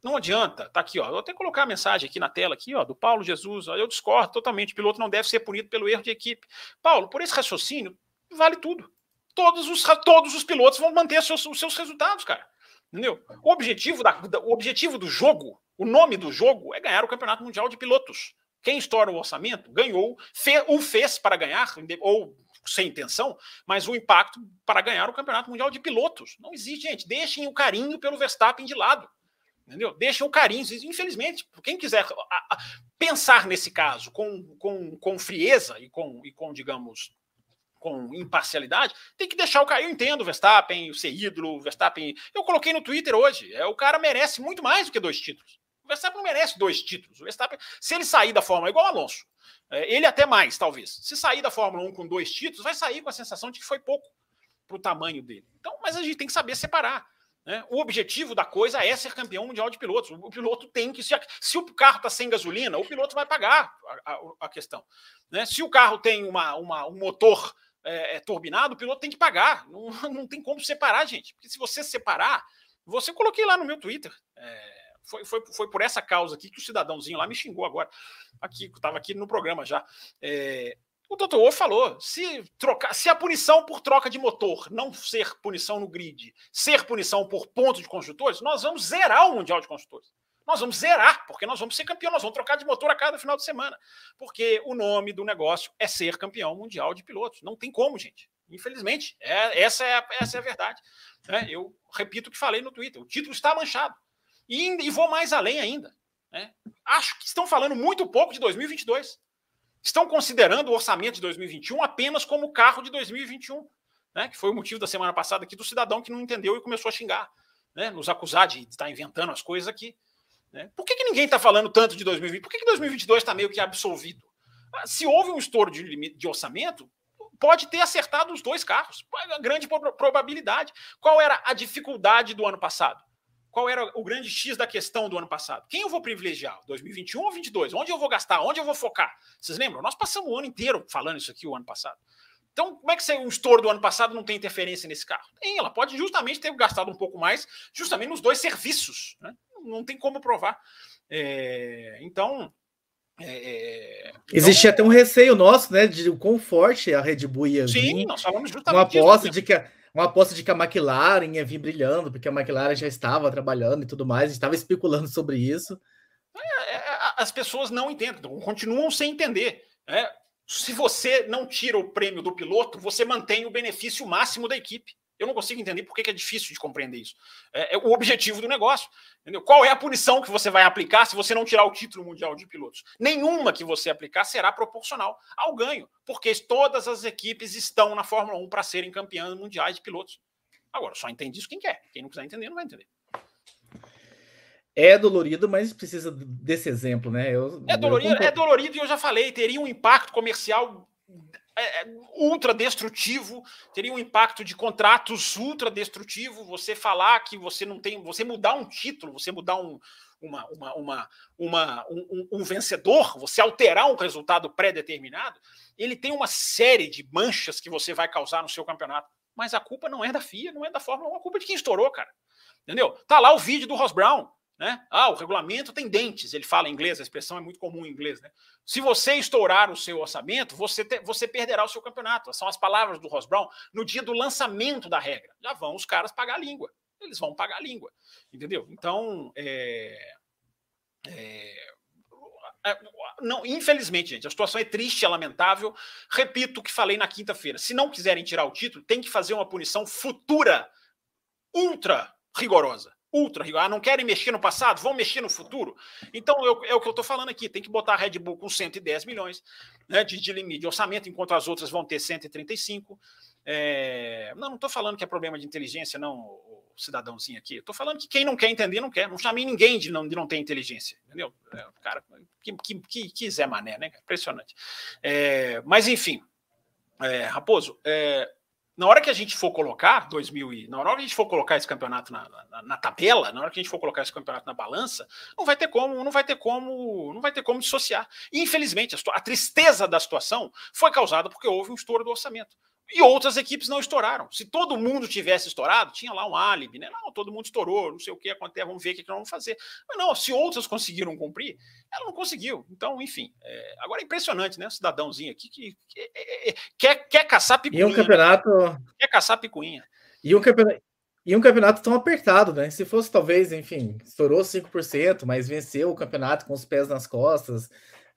Não adianta, tá aqui, ó. Vou até colocar a mensagem aqui na tela, aqui, ó, do Paulo Jesus. Ó, eu discordo totalmente. O piloto não deve ser punido pelo erro de equipe. Paulo, por esse raciocínio, vale tudo. Todos os, todos os pilotos vão manter seus, os seus resultados, cara. Entendeu? O objetivo, da, o objetivo do jogo, o nome do jogo é ganhar o Campeonato Mundial de Pilotos. Quem estoura o orçamento ganhou, fe, o fez para ganhar, ou sem intenção, mas o impacto para ganhar o Campeonato Mundial de Pilotos. Não existe, gente. Deixem o carinho pelo Verstappen de lado. Entendeu? Deixem o carinho. Infelizmente, quem quiser pensar nesse caso com, com, com frieza e com, e com, digamos, com imparcialidade, tem que deixar o cara. Eu entendo o Verstappen, o ser ídolo, o Verstappen. Eu coloquei no Twitter hoje. É, o cara merece muito mais do que dois títulos. O Verstappen não merece dois títulos. O Verstappen, se ele sair da Fórmula, igual o Alonso, é, ele até mais, talvez. Se sair da Fórmula 1 com dois títulos, vai sair com a sensação de que foi pouco para o tamanho dele. Então, mas a gente tem que saber separar. Né? O objetivo da coisa é ser campeão mundial de pilotos. O piloto tem que. Se, se o carro está sem gasolina, o piloto vai pagar a, a, a questão. Né? Se o carro tem uma, uma um motor é, é, turbinado, o piloto tem que pagar. Não, não tem como separar, gente. Porque se você separar, você coloquei lá no meu Twitter. É, foi, foi, foi por essa causa aqui que o cidadãozinho lá me xingou agora. Aqui, estava aqui no programa já. É, o doutor O falou: se, trocar, se a punição por troca de motor não ser punição no grid, ser punição por ponto de construtores, nós vamos zerar o Mundial de Construtores. Nós vamos zerar, porque nós vamos ser campeão, nós vamos trocar de motor a cada final de semana. Porque o nome do negócio é ser campeão mundial de pilotos. Não tem como, gente. Infelizmente, é, essa, é a, essa é a verdade. É, eu repito o que falei no Twitter: o título está manchado. E, e vou mais além ainda. Né? Acho que estão falando muito pouco de 2022. Estão considerando o orçamento de 2021 apenas como carro de 2021, né? que foi o motivo da semana passada aqui do cidadão que não entendeu e começou a xingar, né? nos acusar de estar inventando as coisas aqui. Né? Por que, que ninguém está falando tanto de 2020? Por que, que 2022 está meio que absolvido? Ah, se houve um estouro de, de orçamento, pode ter acertado os dois carros. A grande probabilidade. Qual era a dificuldade do ano passado? Qual era o grande X da questão do ano passado? Quem eu vou privilegiar? 2021 ou 2022? Onde eu vou gastar? Onde eu vou focar? Vocês lembram? Nós passamos o ano inteiro falando isso aqui o ano passado. Então, como é que o estouro do ano passado não tem interferência nesse carro? Tem, ela pode justamente ter gastado um pouco mais, justamente nos dois serviços. Né? Não tem como provar. É, então, é, então, Existia até um receio nosso, né, de o quão forte a Red Bull ia vir. Sim, nós falamos justamente Uma aposta de que a, uma aposta de que a McLaren ia vir brilhando, porque a McLaren já estava trabalhando e tudo mais, estava especulando sobre isso. É, é, as pessoas não entendem, então, continuam sem entender. Né? Se você não tira o prêmio do piloto, você mantém o benefício máximo da equipe. Eu não consigo entender por que é difícil de compreender isso. É, é, o objetivo do negócio. Entendeu? Qual é a punição que você vai aplicar se você não tirar o título mundial de pilotos? Nenhuma que você aplicar será proporcional ao ganho, porque todas as equipes estão na Fórmula 1 para serem campeãs mundiais de pilotos. Agora, só entende isso quem quer. Quem não quiser entender, não vai entender. É dolorido, mas precisa desse exemplo, né? Eu, é, dolorido, eu é dolorido e eu já falei, teria um impacto comercial ultra destrutivo, teria um impacto de contratos ultra destrutivo. Você falar que você não tem, você mudar um título, você mudar um, uma, uma, uma, uma um, um, vencedor, você alterar um resultado pré-determinado, ele tem uma série de manchas que você vai causar no seu campeonato. Mas a culpa não é da FIA, não é da Fórmula 1, a culpa é de quem estourou, cara. Entendeu? Tá lá o vídeo do Ross Brown. Né? Ah, o regulamento tem dentes, ele fala em inglês, a expressão é muito comum em inglês. Né? Se você estourar o seu orçamento, você, te, você perderá o seu campeonato. São as palavras do Ross Brown no dia do lançamento da regra. Já vão os caras pagar a língua. Eles vão pagar a língua. Entendeu? Então, é, é, é, não, infelizmente, gente, a situação é triste, é lamentável. Repito o que falei na quinta-feira. Se não quiserem tirar o título, tem que fazer uma punição futura ultra rigorosa ultra rigor. Ah, não querem mexer no passado? Vão mexer no futuro? Então, eu, é o que eu estou falando aqui. Tem que botar a Red Bull com 110 milhões né, de, de limite de orçamento, enquanto as outras vão ter 135. É... Não, não estou falando que é problema de inteligência, não, cidadãozinho aqui. Estou falando que quem não quer entender, não quer. Não chamei ninguém de não, de não ter inteligência. Entendeu? É, cara, que, que, que, que Zé Mané, né? Impressionante. É, mas, enfim, é, Raposo, é, na hora que a gente for colocar 2000 e, na hora que a gente for colocar esse campeonato na, na, na, tabela, na hora que a gente for colocar esse campeonato na balança, não vai ter como, não vai ter como, não vai ter como dissociar. Infelizmente, a, a tristeza da situação foi causada porque houve um estouro do orçamento. E outras equipes não estouraram. Se todo mundo tivesse estourado, tinha lá um álibi, né? Não, todo mundo estourou, não sei o que acontece, vamos ver o que, nós vamos fazer. Mas não, se outras conseguiram cumprir, ela não conseguiu. Então, enfim. É... Agora é impressionante, né? O cidadãozinho aqui que, que é, é, é quer, quer caçar picuinha. E um campeonato. Né? Quer caçar picuinha. E um campeonato. E um campeonato tão apertado, né? Se fosse talvez, enfim, estourou 5%, mas venceu o campeonato com os pés nas costas,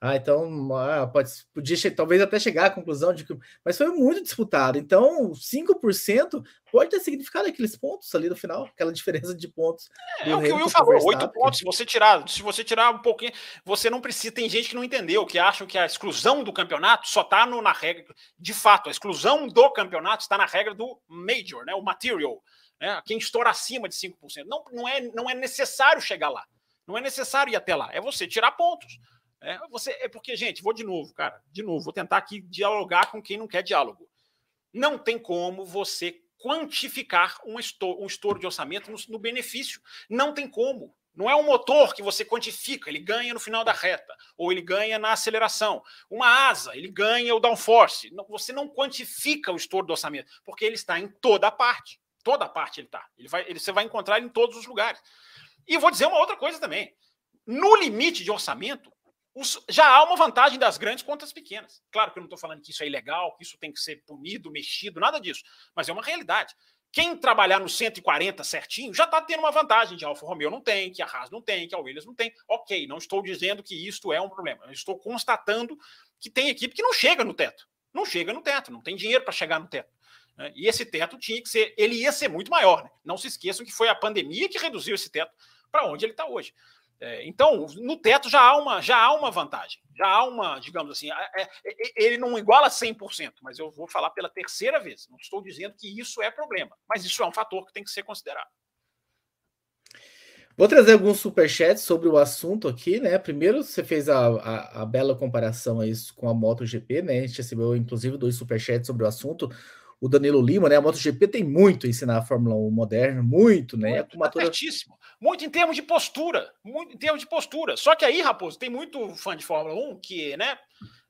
Ah, então ah, pode, podia talvez até chegar à conclusão de que. Mas foi muito disputado. Então, 5% pode ter significado aqueles pontos ali no final, aquela diferença de pontos. É, é o que o Will falou, 8 pontos. Se você tirar, se você tirar um pouquinho, você não precisa. Tem gente que não entendeu, que acham que a exclusão do campeonato só está na regra. De fato, a exclusão do campeonato está na regra do Major, né? O material. Né? Quem estoura acima de 5%. Não, não, é, não é necessário chegar lá. Não é necessário ir até lá. É você tirar pontos. É, você, é porque, gente, vou de novo, cara, de novo, vou tentar aqui dialogar com quem não quer diálogo. Não tem como você quantificar um estouro, um estouro de orçamento no, no benefício. Não tem como. Não é um motor que você quantifica, ele ganha no final da reta, ou ele ganha na aceleração. Uma asa, ele ganha o downforce. Você não quantifica o estouro do orçamento, porque ele está em toda parte. Toda parte ele está. Ele vai, ele, você vai encontrar ele em todos os lugares. E vou dizer uma outra coisa também. No limite de orçamento, já há uma vantagem das grandes contra as pequenas. Claro que eu não estou falando que isso é ilegal, que isso tem que ser punido, mexido, nada disso. Mas é uma realidade. Quem trabalhar no 140 certinho já está tendo uma vantagem de Alfa Romeo não tem, que a Haas não tem, que a Williams não tem. Ok, não estou dizendo que isto é um problema. Eu estou constatando que tem equipe que não chega no teto. Não chega no teto, não tem dinheiro para chegar no teto. Né? E esse teto tinha que ser, ele ia ser muito maior. Né? Não se esqueçam que foi a pandemia que reduziu esse teto para onde ele está hoje. É, então, no teto já há, uma, já há uma vantagem, já há uma, digamos assim, é, é, ele não iguala 100%, mas eu vou falar pela terceira vez. Não estou dizendo que isso é problema, mas isso é um fator que tem que ser considerado. Vou trazer alguns superchats sobre o assunto aqui, né? Primeiro, você fez a, a, a bela comparação a isso com a MotoGP, né? A gente recebeu, inclusive, dois superchats sobre o assunto o Danilo Lima, né? A MotoGP tem muito a ensinar a Fórmula 1 moderna, muito, né? Muito, tá certíssimo. Muito em termos de postura, muito em termos de postura. Só que aí, Raposo, tem muito fã de Fórmula 1 que, né?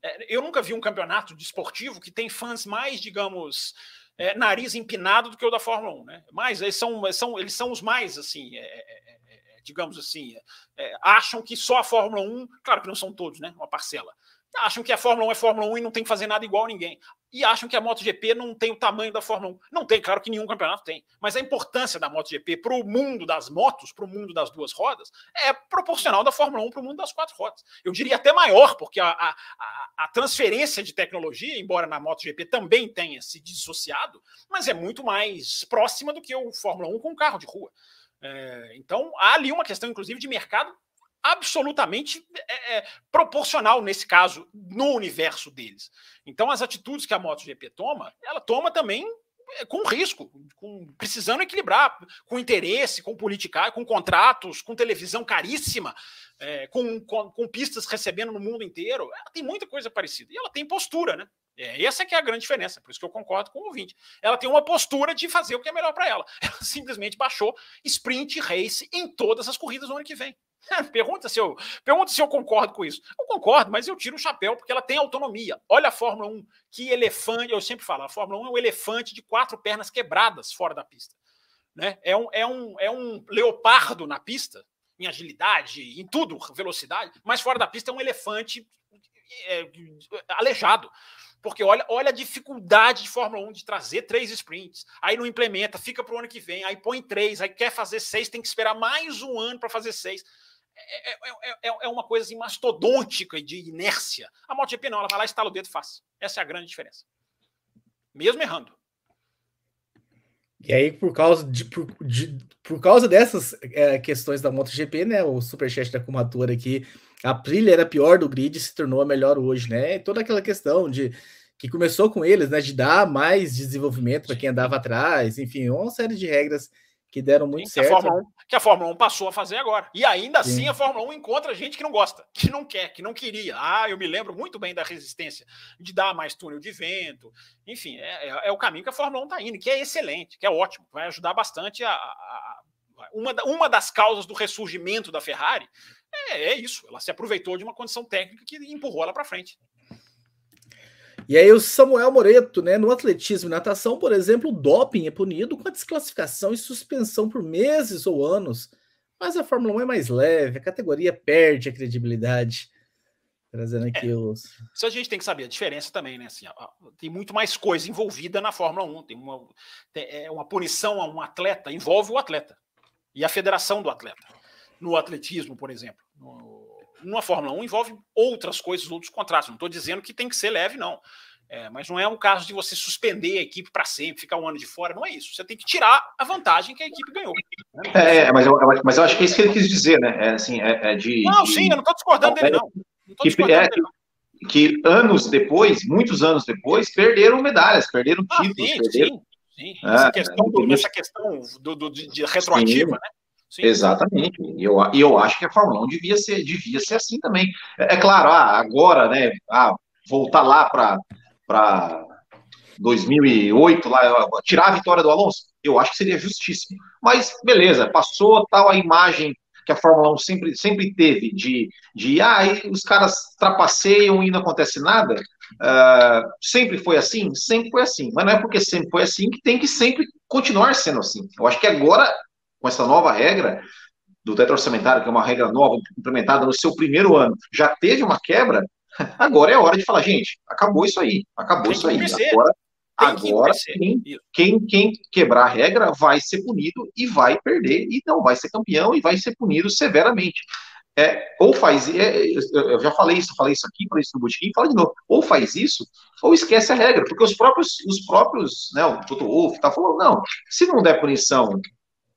É, eu nunca vi um campeonato desportivo que tem fãs mais, digamos, é, nariz empinado do que o da Fórmula 1, né? Mas eles são, são, eles são os mais, assim, é, é, é digamos assim, é, acham que só a Fórmula 1, claro que não são todos, né? Uma parcela acham que a Fórmula 1 é Fórmula 1 e não tem que fazer nada igual a ninguém. E acham que a MotoGP não tem o tamanho da Fórmula 1. Não tem, claro que nenhum campeonato tem. Mas a importância da MotoGP para o mundo das motos, para o mundo das duas rodas, é proporcional da Fórmula 1 para o mundo das quatro rodas. Eu diria até maior, porque a, a, a, transferência de tecnologia, embora na MotoGP também tenha se dissociado, mas é muito mais próxima do que o Fórmula 1 com carro de rua. É, então, há ali uma questão, inclusive, de mercado absolutamente é, é, proporcional nesse caso no universo deles. Então as atitudes que a MotoGP toma, ela toma também é, com risco, com, precisando equilibrar, com interesse, com politicagem, com contratos, com televisão caríssima, é, com, com, com, pistas recebendo no mundo inteiro. Ela tem muita coisa parecida. E ela tem postura, né? É, essa que é a grande diferença, por isso que eu concordo com o ouvinte. Ela tem uma postura de fazer o que é melhor para ela. Ela simplesmente baixou sprint race em todas as corridas no ano que vem. pergunta, se eu, pergunta se eu concordo com isso. Eu concordo, mas eu tiro o chapéu porque ela tem autonomia. Olha a Fórmula 1, que elefante, eu sempre falo, a Fórmula 1 é um elefante de quatro pernas quebradas fora da pista. Né? É, um, é, um, é um leopardo na pista, em agilidade, em tudo, velocidade, mas fora da pista é um elefante é, aleijado. Porque olha, olha a dificuldade de Fórmula 1 de trazer três sprints. Aí não implementa, fica para o ano que vem, aí põe três, aí quer fazer seis, tem que esperar mais um ano para fazer seis. É, é, é, é, uma coisa assim, mastodôntica de inércia. A MotoGP não, ela vai lá, estala o dedo e faz. Essa é a grande diferença. Mesmo errando. E aí, por causa, de, por, de, por causa dessas é, questões da MotoGP, né? O superchat da Kumatora aqui, a Aprilia era pior do grid se tornou a melhor hoje, né? E toda aquela questão de que começou com eles, né? De dar mais desenvolvimento para quem andava atrás, enfim, uma série de regras que deram muito Sim, certo. Que a, Fórmula 1, que a Fórmula 1 passou a fazer agora. E ainda Sim. assim a Fórmula 1 encontra gente que não gosta, que não quer, que não queria. Ah, eu me lembro muito bem da resistência de dar mais túnel de vento. Enfim, é, é, é o caminho que a Fórmula 1 está indo, que é excelente, que é ótimo, vai ajudar bastante a. a, a uma, uma das causas do ressurgimento da Ferrari é, é isso. Ela se aproveitou de uma condição técnica que empurrou ela para frente. E aí o Samuel Moreto, né, no atletismo e natação, por exemplo, o doping é punido com a desclassificação e suspensão por meses ou anos. Mas a Fórmula 1 é mais leve, a categoria perde a credibilidade. Trazendo aqui é, os. Isso a gente tem que saber a diferença também, né? Assim, ó, tem muito mais coisa envolvida na Fórmula 1. Tem uma, tem, é, uma punição a um atleta, envolve o atleta e a federação do atleta. No atletismo, por exemplo. No, numa Fórmula 1 envolve outras coisas, outros contratos. Não estou dizendo que tem que ser leve, não. É, mas não é um caso de você suspender a equipe para sempre, ficar um ano de fora, não é isso. Você tem que tirar a vantagem que a equipe ganhou. Né? É, é mas, eu, mas eu acho que é isso que ele quis dizer, né? É, assim, é, é de. Não, de... sim, eu não estou discordando dele, não. não que, discordando é, dele, não. que anos depois, muitos anos depois, perderam medalhas, perderam ah, títulos. Sim, perderam... sim, sim. Essa é, questão, do, essa questão do, do, de, de retroativa, sim. né? Sim. Exatamente. E eu, eu acho que a Fórmula 1 devia ser, devia ser assim também. É, é claro, ah, agora, né? Ah, voltar lá para 2008, lá, tirar a vitória do Alonso, eu acho que seria justíssimo. Mas, beleza, passou tal a imagem que a Fórmula 1 sempre, sempre teve de, de ah, os caras trapaceiam e não acontece nada. Uh, sempre foi assim? Sempre foi assim. Mas não é porque sempre foi assim que tem que sempre continuar sendo assim. Eu acho que agora com essa nova regra do teto orçamentário, que é uma regra nova implementada no seu primeiro ano, já teve uma quebra, agora é hora de falar, gente, acabou isso aí, acabou isso aí. Agora, agora quem, quem, quem quebrar a regra vai ser punido e vai perder, e não vai ser campeão e vai ser punido severamente. É, ou faz, é, eu já falei isso, falei isso aqui, falei isso no botequim, fala de novo, ou faz isso, ou esquece a regra, porque os próprios, os próprios, né, o Toto Wolff tá falando, não, se não der punição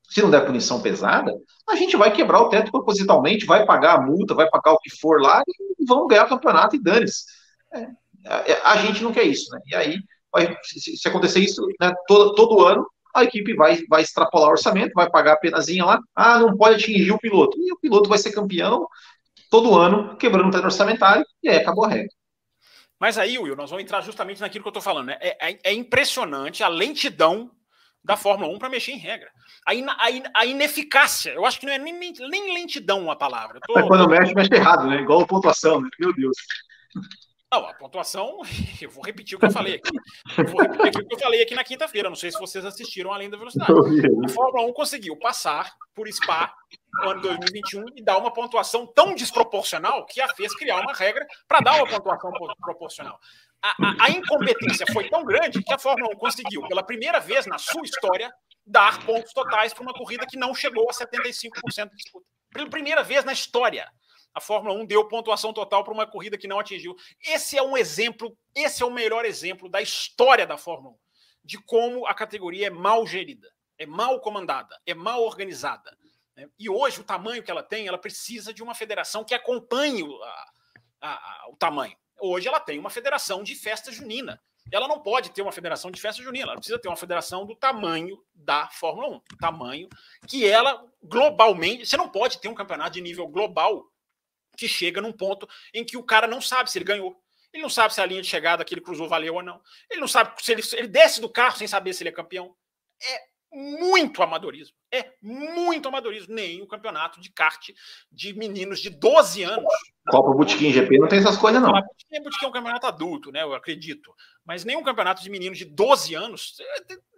se não der punição pesada, a gente vai quebrar o teto propositalmente, vai pagar a multa, vai pagar o que for lá e vamos ganhar o campeonato e dane-se. É, é, a gente não quer isso, né? E aí, vai, se, se, acontecer isso né, todo, todo ano, a equipe vai, vai extrapolar o orçamento, vai pagar a penazinha lá, ah, não pode atingir o piloto. E o piloto vai ser campeão todo ano, quebrando o teto orçamentário, e aí acabou a regra. Mas aí, Will, nós vamos entrar justamente naquilo que eu estou falando. Né? É, é, é impressionante a lentidão da Fórmula 1 para mexer em regra. A, in, a, in, a, ineficácia, eu acho que não é nem, nem lentidão a palavra. Tô, Mas quando tô... mexe, mexe errado, né? Igual a pontuação, né? Meu Deus. Não, a pontuação, eu vou repetir o que eu falei aqui. Eu vou repetir o que eu falei aqui na quinta-feira. Não sei se vocês assistiram Além da Velocidade. A Fórmula 1 conseguiu passar por Spa no ano 2021 e dar uma pontuação tão desproporcional que a fez criar uma regra para dar uma pontuação proporcional a, a, incompetência foi tão grande que a Fórmula 1 conseguiu, pela primeira vez na sua história, dar pontos totais para uma corrida que não chegou a 75% de disputa. Pela primeira vez na história, a Fórmula 1 deu pontuação total para uma corrida que não atingiu. Esse é um exemplo, esse é o melhor exemplo da história da Fórmula 1, de como a categoria é mal gerida, é mal comandada, é mal organizada. Né? E hoje, o tamanho que ela tem, ela precisa de uma federação que acompanhe a, a, a, o tamanho. Hoje ela tem uma federação de festa junina. Ela não pode ter uma federação de festa junina, ela precisa ter uma federação do tamanho da Fórmula 1, tamanho que ela globalmente, você não pode ter um campeonato de nível global que chega num ponto em que o cara não sabe se ele ganhou. Ele não sabe se a linha de chegada que ele cruzou valeu ou não. Ele não sabe se ele, ele desce do carro sem saber se ele é campeão. É muito amadorismo. É muito amadorismo. Nem o campeonato de kart de meninos de 12 anos. Copa Botequim GP não tem essas coisas, não. Botequim, Botequim é um campeonato adulto, né? Eu acredito. Mas nenhum campeonato de meninos de 12 anos.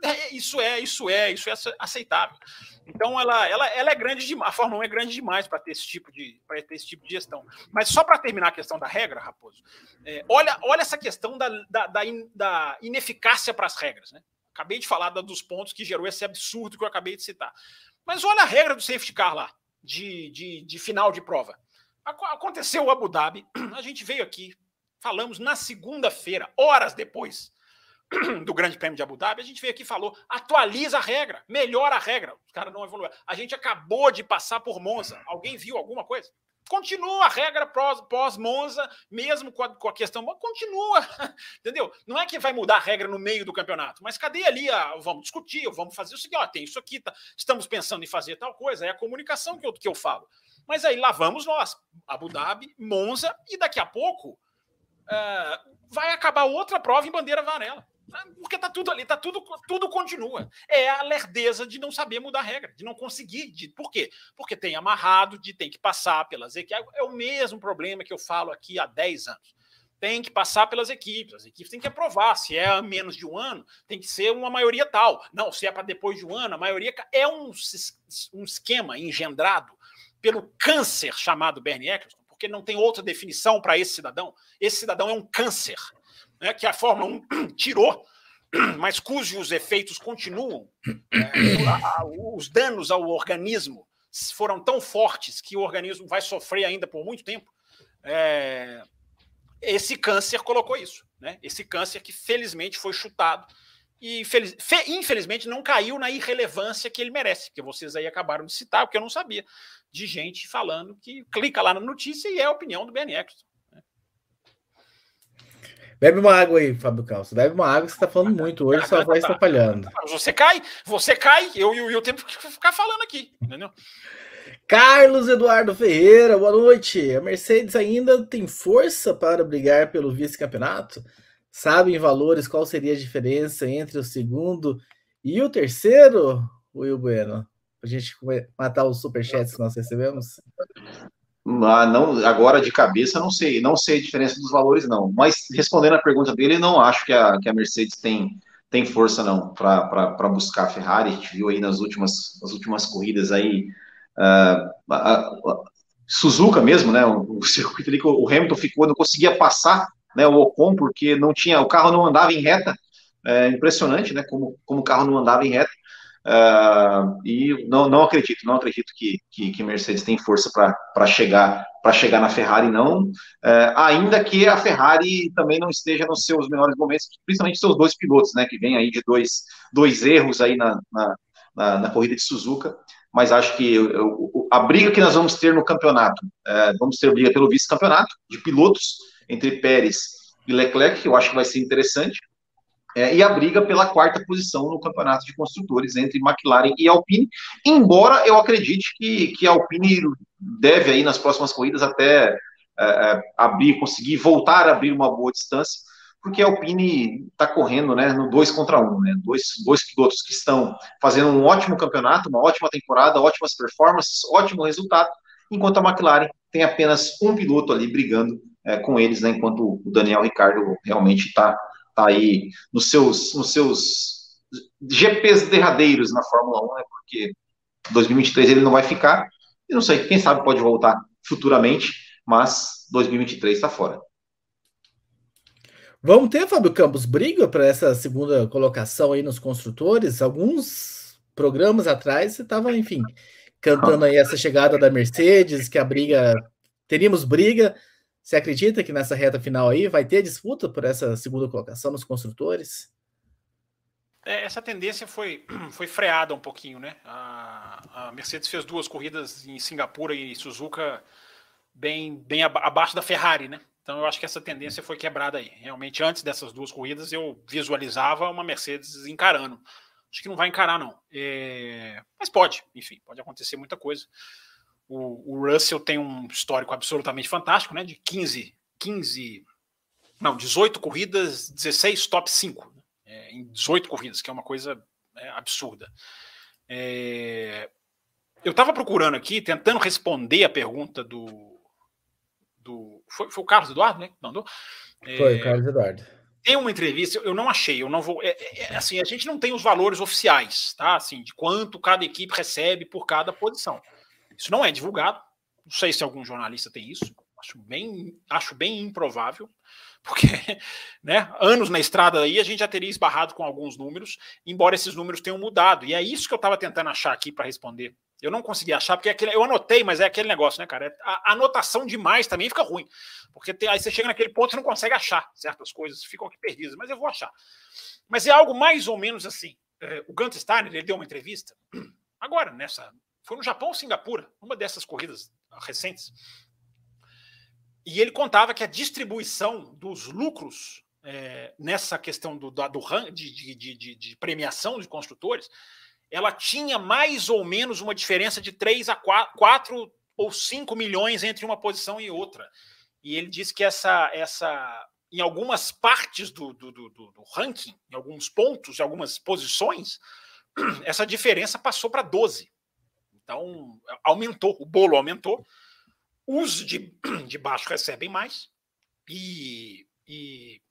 É, é, isso é, isso é, isso é aceitável. Então ela, ela, ela é grande demais. A Fórmula 1 é grande demais para ter esse tipo de para ter esse tipo de gestão. Mas só para terminar a questão da regra, Raposo, é, olha, olha essa questão da, da, da, in, da ineficácia para as regras, né? Acabei de falar dos pontos que gerou esse absurdo que eu acabei de citar. Mas olha a regra do safety car lá, de, de, de final de prova. Aconteceu o Abu Dhabi, a gente veio aqui, falamos na segunda-feira, horas depois do Grande Prêmio de Abu Dhabi, a gente veio aqui e falou: atualiza a regra, melhora a regra. Os caras não evoluíram. A gente acabou de passar por Monza. Alguém viu alguma coisa? Continua a regra pós-Monza, mesmo com a, com a questão. Continua, entendeu? Não é que vai mudar a regra no meio do campeonato, mas cadê ali a. Vamos discutir, vamos fazer o seguinte: ó, tem isso aqui, tá, estamos pensando em fazer tal coisa, é a comunicação que eu, que eu falo. Mas aí lá vamos nós, Abu Dhabi, Monza, e daqui a pouco uh, vai acabar outra prova em bandeira varela. Porque tá tudo ali, tá tudo, tudo continua. É a lerdeza de não saber mudar a regra, de não conseguir. De, por quê? Porque tem amarrado, de tem que passar pelas equipes. É o mesmo problema que eu falo aqui há 10 anos. Tem que passar pelas equipes, as equipes têm que aprovar. Se é menos de um ano, tem que ser uma maioria tal. Não, se é para depois de um ano, a maioria é um, um esquema engendrado pelo câncer chamado Bernie Eccleston, porque não tem outra definição para esse cidadão. Esse cidadão é um câncer né, que a Fórmula 1 tirou, mas cujos efeitos continuam. Né, os danos ao organismo foram tão fortes que o organismo vai sofrer ainda por muito tempo. é, esse câncer colocou isso. Né? Esse câncer que felizmente foi chutado e feliz, fe, infelizmente não caiu na irrelevância que ele merece, que vocês aí acabaram de citar, porque eu não sabia, de gente falando que clica lá na notícia e é a opinião do. Né? Bebe uma água aí, Fábio Calço. Bebe uma água você está falando muito hoje, sua voz está falhando. Você cai, você cai, eu e o tempo que ficar falando aqui, entendeu? Carlos Eduardo Ferreira, boa noite. A Mercedes ainda tem força para brigar pelo vice-campeonato? Sabe em valores qual seria a diferença entre o segundo e o terceiro, Will Bueno? Para a gente matar os superchats que nós recebemos? Ah, não, agora de cabeça não sei, não sei a diferença dos valores, não. Mas respondendo a pergunta dele, não acho que a, que a Mercedes tem, tem força não para buscar a Ferrari. A gente viu aí nas últimas, nas últimas corridas aí uh, a, a, Suzuka mesmo, né? O, o circuito ali que o Hamilton ficou, não conseguia passar né, o Ocon, porque não tinha, o carro não andava em reta. É impressionante, né? Como, como o carro não andava em reta. Uh, e não, não acredito, não acredito que, que, que Mercedes tem força para chegar para chegar na Ferrari, não. Uh, ainda que a Ferrari também não esteja nos seus melhores momentos, principalmente seus dois pilotos, né? Que vem aí de dois, dois erros aí na, na, na, na corrida de Suzuka. Mas acho que eu, a briga que nós vamos ter no campeonato, uh, vamos ter briga pelo vice-campeonato de pilotos entre Pérez e Leclerc, que eu acho que vai ser interessante é, e a briga pela quarta posição no campeonato de construtores entre McLaren e Alpine, embora eu acredite que, que a Alpine deve aí nas próximas corridas até é, é, abrir, conseguir voltar a abrir uma boa distância, porque a Alpine está correndo né, no dois contra um, né, dois, dois pilotos que estão fazendo um ótimo campeonato, uma ótima temporada, ótimas performances, ótimo resultado, enquanto a McLaren tem apenas um piloto ali brigando é, com eles, né, enquanto o Daniel Ricardo realmente está tá aí nos seus, nos seus GPs derradeiros na Fórmula 1, né, porque 2023 ele não vai ficar, e não sei, quem sabe pode voltar futuramente, mas 2023 está fora. Vamos ter, Fábio Campos, briga para essa segunda colocação aí nos construtores? Alguns programas atrás você estava, enfim, cantando aí essa chegada da Mercedes, que a briga. Teríamos briga. Você acredita que nessa reta final aí vai ter disputa por essa segunda colocação nos construtores? É, essa tendência foi, foi freada um pouquinho, né? A, a, Mercedes fez duas corridas em Singapura e Suzuka bem, bem abaixo da Ferrari, né? Então eu acho que essa tendência foi quebrada aí. Realmente, antes dessas duas corridas, eu visualizava uma Mercedes encarando. Acho que não vai encarar, não. É... Mas pode, enfim, pode acontecer muita coisa. O, o, Russell tem um histórico absolutamente fantástico, né? De 15, 15, não, 18 corridas, 16 top 5 né? é, em 18 corridas, que é uma coisa é, absurda. É, eu estava procurando aqui, tentando responder a pergunta do. do foi, foi o Carlos Eduardo, né? Mandou? Foi o é, Carlos Eduardo. Tem uma entrevista, eu não achei, eu não vou. É, é, assim, a gente não tem os valores oficiais, tá? Assim, de quanto cada equipe recebe por cada posição. Isso não é divulgado. Não sei se algum jornalista tem isso. Acho bem, acho bem improvável, porque né, anos na estrada aí a gente já teria esbarrado com alguns números, embora esses números tenham mudado. E é isso que eu estava tentando achar aqui para responder. Eu não consegui achar, porque é aquele, eu anotei, mas é aquele negócio, né, cara? É, a, anotação demais também fica ruim. Porque tem, aí você chega naquele ponto e não consegue achar certas coisas, ficam aqui perdidas, mas eu vou achar. Mas é algo mais ou menos assim. É, o Gunther Steiner, ele deu uma entrevista, agora, nessa, foi no Japão ou Singapura, uma dessas corridas recentes. E ele contava que a distribuição dos lucros é, nessa questão do, do, do de, de, de, de, premiação de construtores, ela tinha mais ou menos uma diferença de 3 a 4, 4 ou 5 milhões entre uma posição e outra. E ele disse que essa, essa em algumas partes do, do, do, do ranking, em alguns pontos, em algumas posições, essa diferença passou para 12. Então, aumentou, o bolo aumentou, os de, de baixo recebem mais e, e,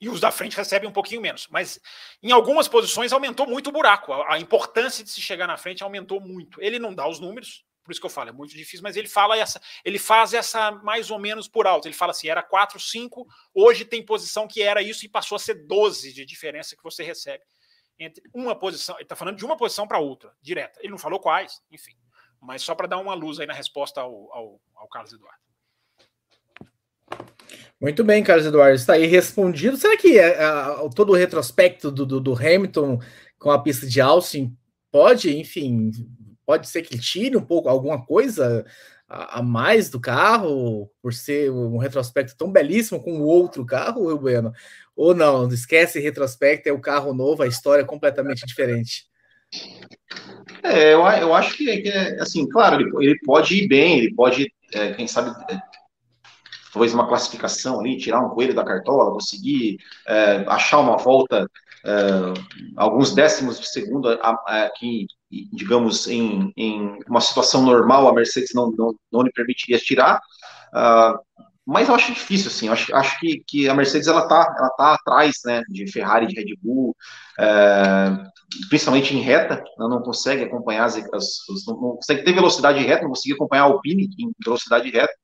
e os da frente recebem um pouquinho menos. Mas em algumas posições aumentou muito o buraco. A, a, importância de se chegar na frente aumentou muito. Ele não dá os números, por isso que eu falo, é muito difícil, mas ele fala essa, ele faz essa mais ou menos por alto. Ele fala assim: era 4, 5, hoje tem posição que era isso e passou a ser 12 de diferença que você recebe entre uma posição, ele está falando de uma posição para outra, direta. Ele não falou quais, enfim. Mas só para dar uma luz aí na resposta ao, ao, ao Carlos Eduardo. Muito bem, Carlos Eduardo, está aí respondido. Será que é, é, todo o retrospecto do, do, do, Hamilton com a pista de Austin pode, enfim, pode ser que tire um pouco alguma coisa a, a mais do carro por ser um retrospecto tão belíssimo com o outro carro, Bueno? Ou não? Esquece retrospecto, é o carro novo, a história é completamente diferente. É, eu, eu acho que, é, assim, claro, ele, ele pode ir bem, ele pode, é, quem sabe, é, talvez uma classificação ali, tirar um coelho da cartola, conseguir é, achar uma volta, é, alguns décimos de segundo aqui, digamos, em, em, uma situação normal, a Mercedes não, não, não lhe permitiria tirar. Uh, mas eu acho difícil, assim, acho, acho que, que a Mercedes, ela tá, ela tá atrás, né, de Ferrari, de Red Bull, é, principalmente em reta, ela não consegue acompanhar, as, as, não consegue ter velocidade reta, não consegue acompanhar a Alpine em velocidade reta,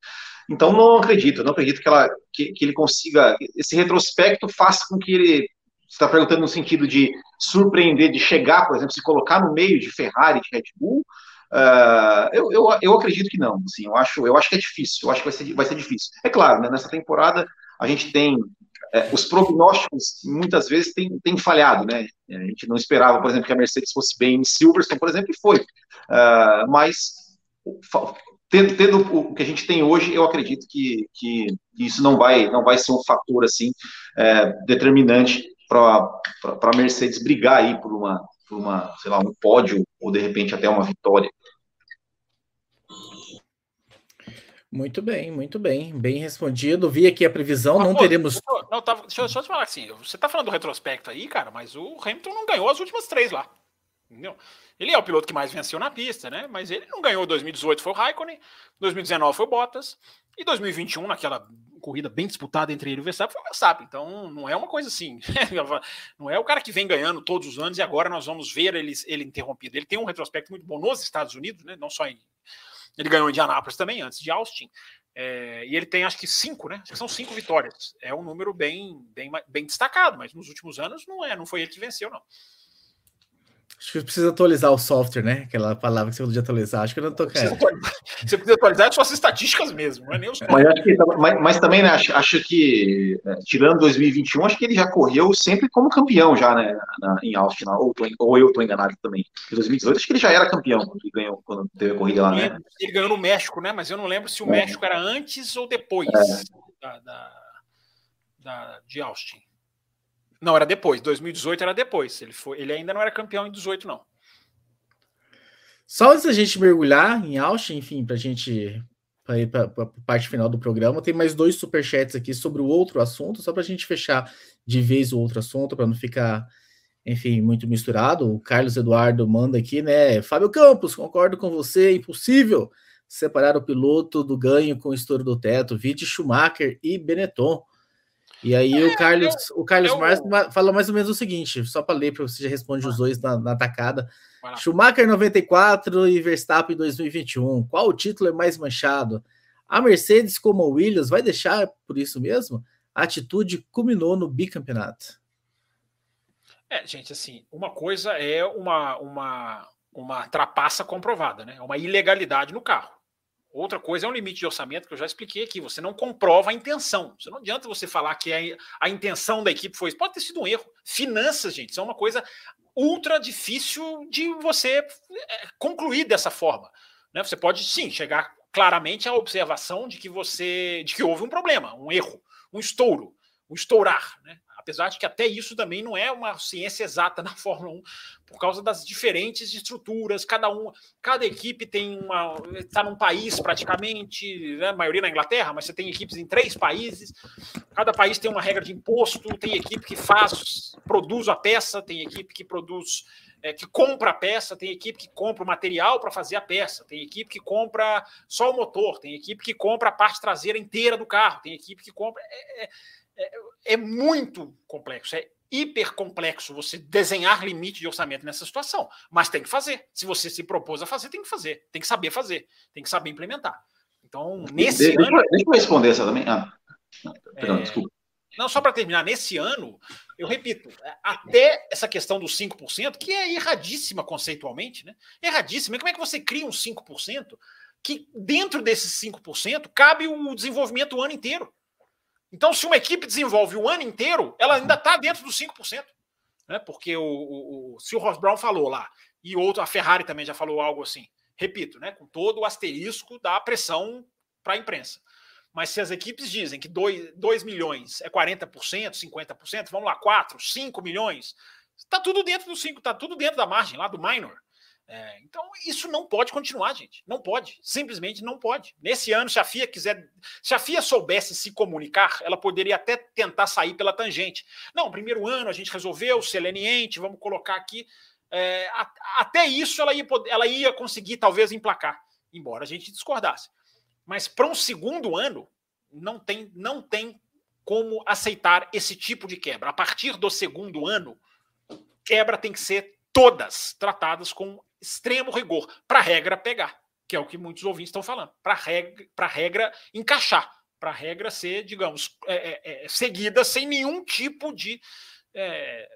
então, não acredito, não acredito que, ela, que, que ele consiga. Esse retrospecto faça com que ele. Está perguntando no sentido de surpreender, de chegar, por exemplo, se colocar no meio de Ferrari, de Red Bull. Uh, eu, eu, eu acredito que não. Assim, eu, acho, eu acho que é difícil. Eu acho que vai ser, vai ser difícil. É claro, né, nessa temporada a gente tem. É, os prognósticos muitas vezes têm, têm falhado, né? A gente não esperava, por exemplo, que a Mercedes fosse bem em Silverstone, por exemplo, e foi. Uh, mas tendo, tendo, o que a gente tem hoje, eu acredito que, que isso não vai, não vai ser um fator assim é, determinante para a Mercedes brigar aí por uma, por uma, sei lá, um pódio ou de repente até uma vitória. Muito bem, muito bem, bem respondido. Vi aqui a previsão, não pô, teremos. Não, tá, deixa eu só te falar assim, você está falando do retrospecto aí, cara, mas o Hamilton não ganhou as últimas três lá. Entendeu? Ele é o piloto que mais venceu na pista, né? Mas ele não ganhou 2018 foi o Raikkonen, 2019 foi o Bottas e 2021 naquela corrida bem disputada entre ele e o Verstappen foi o Verstappen. Então não é uma coisa assim. não é o cara que vem ganhando todos os anos e agora nós vamos ver ele, ele interrompido. Ele tem um retrospecto muito bom nos Estados Unidos, né? Não só em ele ganhou em Indianápolis também antes de Austin. É, e ele tem acho que cinco, né? Acho que são cinco vitórias. É um número bem, bem, bem destacado, mas nos últimos anos não é, não foi ele que venceu, não. Acho que precisa atualizar o software, né? Aquela palavra que você podia atualizar. Acho que eu não tô querendo. Você precisa atualizar suas estatísticas mesmo, não é nem os. Mas, acho que, mas, mas também, né? Acho, acho, que, é, tirando 2021, acho que ele já correu sempre como campeão, já, né? Na, em Austin, ou, tô, ou eu tô enganado também. Em 2018, acho que ele já era campeão quando ele ganhou, quando teve a corrida lá, né? Ele ganhou no México, né? Mas eu não lembro se o é. México era antes ou depois é. da, da, da, de Austin. Não, era depois. 2018 era depois. Ele, foi, ele ainda não era campeão em 18, não. Só antes da gente mergulhar em Austin, enfim, para a gente para ir para a parte final do programa, tem mais dois superchats aqui sobre o outro assunto, só para a gente fechar de vez o outro assunto, para não ficar, enfim, muito misturado. O Carlos Eduardo manda aqui, né? Fábio Campos, concordo com você, é impossível separar o piloto do ganho com o estouro do teto. Vide Schumacher e Benetton. E aí é, o Carlos, eu, o Carlos eu, fala mais ou menos o seguinte, só para ler, para você já responde os dois na, na tacada. Schumacher 94 e Verstappen 2021. Qual o título é mais manchado? A Mercedes, como a Williams, vai deixar por isso mesmo? A atitude culminou no bicampeonato. É, gente, assim, uma coisa é uma, uma, uma trapaça comprovada, né? É uma ilegalidade no carro. Outra coisa é um limite de orçamento que eu já expliquei aqui. Você não comprova a intenção. Você não adianta você falar que a, a intenção da equipe foi isso. Pode ter sido um erro. Finanças, gente, são uma coisa ultra difícil de você é, concluir dessa forma. Né? Você pode sim chegar claramente à observação de que você, de que houve um problema, um erro, um estouro, um estourar. Né? Apesar de que até isso também não é uma ciência exata na Fórmula 1, por causa das diferentes estruturas, cada um, cada equipe tem uma está num país praticamente, né, a maioria na Inglaterra, mas você tem equipes em três países, cada país tem uma regra de imposto, tem equipe que faz, produz a peça, tem equipe que produz é, que compra a peça, tem equipe que compra o material para fazer a peça, tem equipe que compra só o motor, tem equipe que compra a parte traseira inteira do carro, tem equipe que compra. É, é, é, é muito complexo, é hiper complexo você desenhar limite de orçamento nessa situação, mas tem que fazer. Se você se propôs a fazer, tem que fazer, tem que saber fazer, tem que saber implementar. Então, nesse deixa, ano. Deixa eu responder essa também. Ah, perdão, é, desculpa. Não, só para terminar, nesse ano, eu repito, até essa questão dos 5%, que é erradíssima conceitualmente, né? Erradíssima. Como é que você cria um 5% que dentro desses 5% cabe o desenvolvimento o ano inteiro? Então, se uma equipe desenvolve o ano inteiro, ela ainda está dentro dos 5%. Né? Porque o, o, o, se o Ross Brown falou lá, e outro, a Ferrari também já falou algo assim, repito, né, com todo o asterisco da pressão para a imprensa. Mas se as equipes dizem que 2 milhões é 40%, 50%, vamos lá, 4, 5 milhões, está tudo dentro do 5, está tudo dentro da margem lá do minor. É, então, isso não pode continuar, gente. Não pode. Simplesmente não pode. Nesse ano, se a FIA quiser. Se a FIA soubesse se comunicar, ela poderia até tentar sair pela tangente. Não, primeiro ano a gente resolveu, ser leniente, vamos colocar aqui. É, a, até isso ela ia, ela ia conseguir, talvez, emplacar, embora a gente discordasse. Mas para um segundo ano, não tem, não tem como aceitar esse tipo de quebra. A partir do segundo ano, quebra tem que ser todas tratadas com extremo rigor para a regra pegar, que é o que muitos ouvintes estão falando, para regra, a regra encaixar, para a regra ser, digamos, é, é, é, seguida sem nenhum tipo de, é,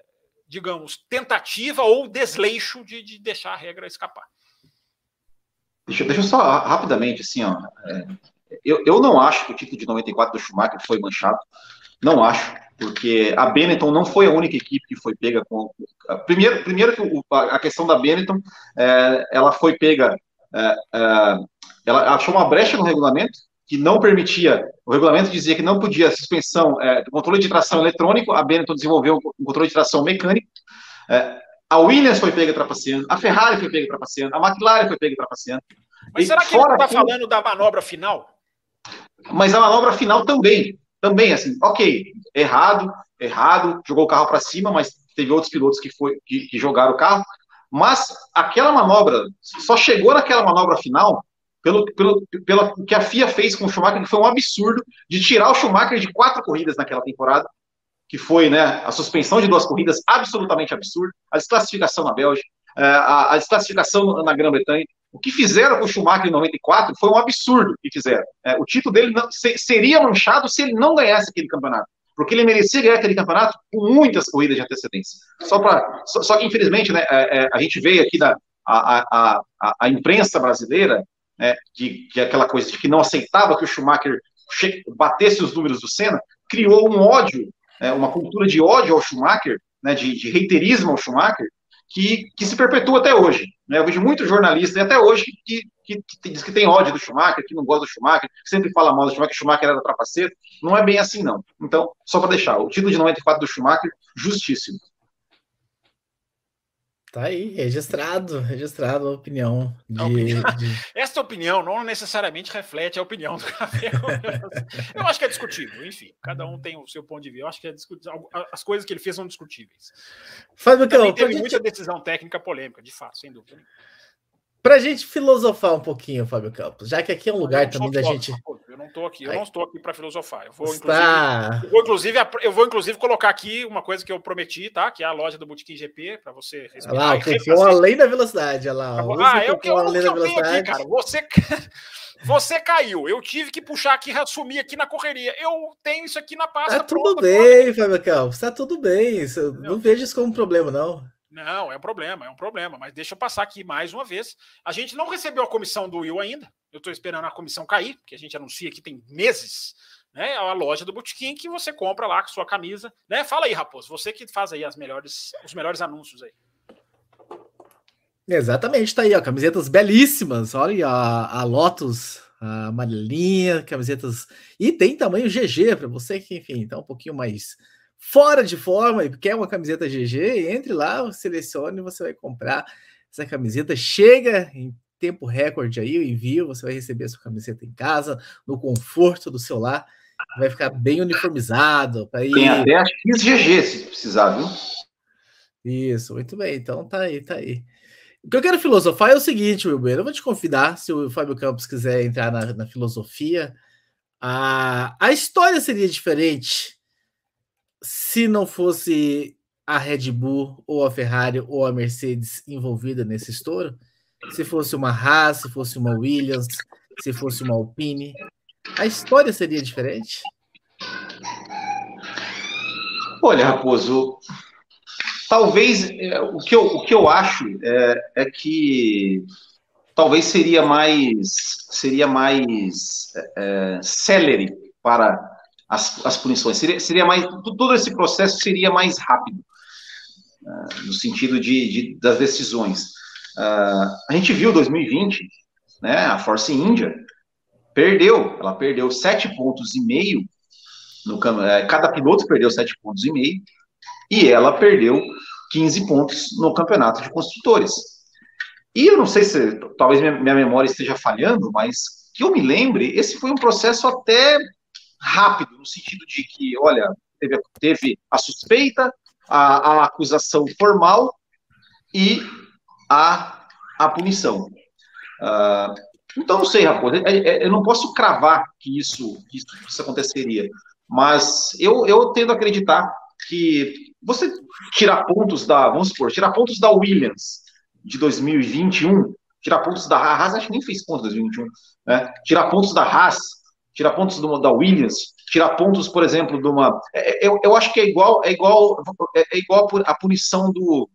digamos, tentativa ou desleixo de, de, deixar a regra escapar. Deixa, deixa eu só rapidamente, assim, ó, é, eu, eu não acho que o título de 94 do Schumacher foi manchado, não acho porque a Benetton não foi a única equipe que foi pega com. Primeiro, primeiro que a questão da Benetton, é, ela foi pega, é, é, ela achou uma brecha no regulamento que não permitia, o regulamento dizia que não podia suspensão, é, controle de tração eletrônico, a Benetton desenvolveu um controle de tração mecânico, é, a Williams foi pega trapaceando, a Ferrari foi pega trapaceando, a McLaren foi pega trapaceando. Mas será que ele está falando da manobra final? Mas a manobra final também, também, assim, ok, errado, errado, jogou o carro para cima, mas teve outros pilotos que, foi, que, que, jogaram o carro. Mas aquela manobra, só chegou naquela manobra final pelo, pelo, pelo que a FIA fez com o Schumacher, que foi um absurdo de tirar o Schumacher de quatro corridas naquela temporada, que foi né, a suspensão de duas corridas absolutamente absurda, a desclassificação na Bélgica, é, a, a desclassificação na Grã-Bretanha. O que fizeram com o Schumacher em 94 foi um absurdo que fizeram. É, o título dele não, se, seria manchado se ele não ganhasse aquele campeonato. Porque ele merecia ganhar aquele campeonato com muitas corridas de antecedência. Só, pra, só, só que, infelizmente, né, é, é, a gente veio aqui da a, a, a, a imprensa brasileira, né, que, que aquela coisa de que não aceitava que o Schumacher batesse os números do Senna, criou um ódio, né, uma cultura de ódio ao Schumacher, né, de, de reiterismo ao Schumacher, que, que se perpetua até hoje. Né? Eu vejo muitos jornalistas, até hoje, que, que, que, diz que tem ódio do Schumacher, que não gosta do Schumacher, que sempre fala mal do Schumacher, que Schumacher era trapaceiro. Não é bem assim, não. Então, só para deixar, o título de 94 do Schumacher, justíssimo. Tá aí, registrado, registrado a opinião. De, opinião. De... Essa opinião não necessariamente reflete a opinião do café. Eu acho que é discutível, enfim, cada um tem o seu ponto de vista. Eu acho que é discutível. As coisas que ele fez são discutíveis. Fábio, Também teve muita decisão técnica polêmica, de fato, sem dúvida. Para a gente filosofar um pouquinho, Fábio Campos, já que aqui é um lugar também da gente. Eu não estou aqui, eu não estou aqui para filosofar. Eu vou, Está... eu vou, inclusive, eu vou, inclusive, colocar aqui uma coisa que eu prometi, tá? Que é a loja do Botequim GP, para você respirar. Olha lá, o cupom além da velocidade, olha lá. Ah, é o que eu, além da velocidade. Aqui, cara. Você, você caiu, eu tive que puxar aqui, assumir aqui na correria. Eu tenho isso aqui na pasta. Tá tudo bem, Fábio Campos, tá tudo bem. Não, não vejo isso como um problema, não. Não, é um problema, é um problema. Mas deixa eu passar aqui mais uma vez. A gente não recebeu a comissão do Will ainda. Eu estou esperando a comissão cair, que a gente anuncia que tem meses. Né, a loja do Botequim que você compra lá com sua camisa. Né? Fala aí, Raposo, você que faz aí as melhores, os melhores anúncios aí. Exatamente, tá aí, ó, camisetas belíssimas. Olha a, a Lotus, a amarelinha, camisetas. E tem tamanho GG para você que, enfim, tá um pouquinho mais fora de forma e quer uma camiseta GG, entre lá, selecione você vai comprar essa camiseta. Chega em tempo recorde aí, o envio, você vai receber a sua camiseta em casa, no conforto do seu lar, vai ficar bem uniformizado. Ir... Tem até as XGG se precisar, viu? Isso, muito bem, então tá aí, tá aí. O que eu quero filosofar é o seguinte, Wilber, eu vou te convidar, se o Fábio Campos quiser entrar na, na filosofia, a, a história seria diferente se não fosse a Red Bull ou a Ferrari ou a Mercedes envolvida nesse estouro, se fosse uma Haas, se fosse uma Williams, se fosse uma Alpine, a história seria diferente? Olha, Raposo, talvez é, o, que eu, o que eu acho é, é que talvez seria mais seria mais é, é célere para as, as punições. Seria, seria mais, todo esse processo seria mais rápido, uh, no sentido de, de das decisões. Uh, a gente viu 2020, né, a Force India perdeu, ela perdeu sete pontos e meio, no, é, cada piloto perdeu sete pontos e meio, e ela perdeu 15 pontos no campeonato de construtores. E eu não sei se, talvez minha memória esteja falhando, mas que eu me lembre, esse foi um processo até rápido, no sentido de que, olha, teve, teve a suspeita, a, a acusação formal e a, a punição. Uh, então, não sei, Raposo, é, é, eu não posso cravar que isso, que isso, que isso aconteceria, mas eu, eu tendo a acreditar que você tirar pontos da, vamos supor, tirar pontos da Williams de 2021, tirar pontos da Haas, acho que nem fez pontos em 2021, né? Tirar pontos da Haas, tirar pontos do, da Williams, tirar pontos, por exemplo, de uma. É, é, eu, eu acho que é igual, é igual, é igual a punição do,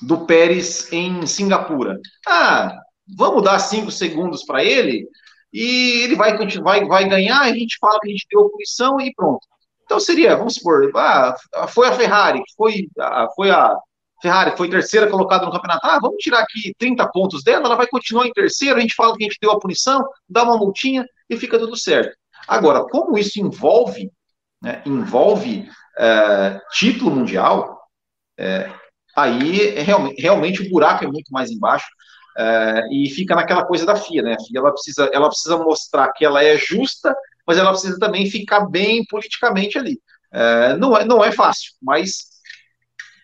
do Pérez em Singapura. Ah, vamos dar cinco segundos para ele e ele vai, vai, vai ganhar, a gente fala que a gente deu a punição e pronto. Então seria, vamos supor, ah, foi a Ferrari, foi, foi a Ferrari, foi terceira colocada no campeonato. Ah, vamos tirar aqui 30 pontos dela, ela vai continuar em terceiro, a gente fala que a gente deu a punição, dá uma multinha e fica tudo certo. Agora, como isso envolve, né, envolve é, título mundial, é, aí é realmente, realmente o buraco é muito mais embaixo. É, e fica naquela coisa da FIA, né? A FIA ela precisa, ela precisa mostrar que ela é justa, mas ela precisa também ficar bem politicamente ali. É, não, é, não é fácil, mas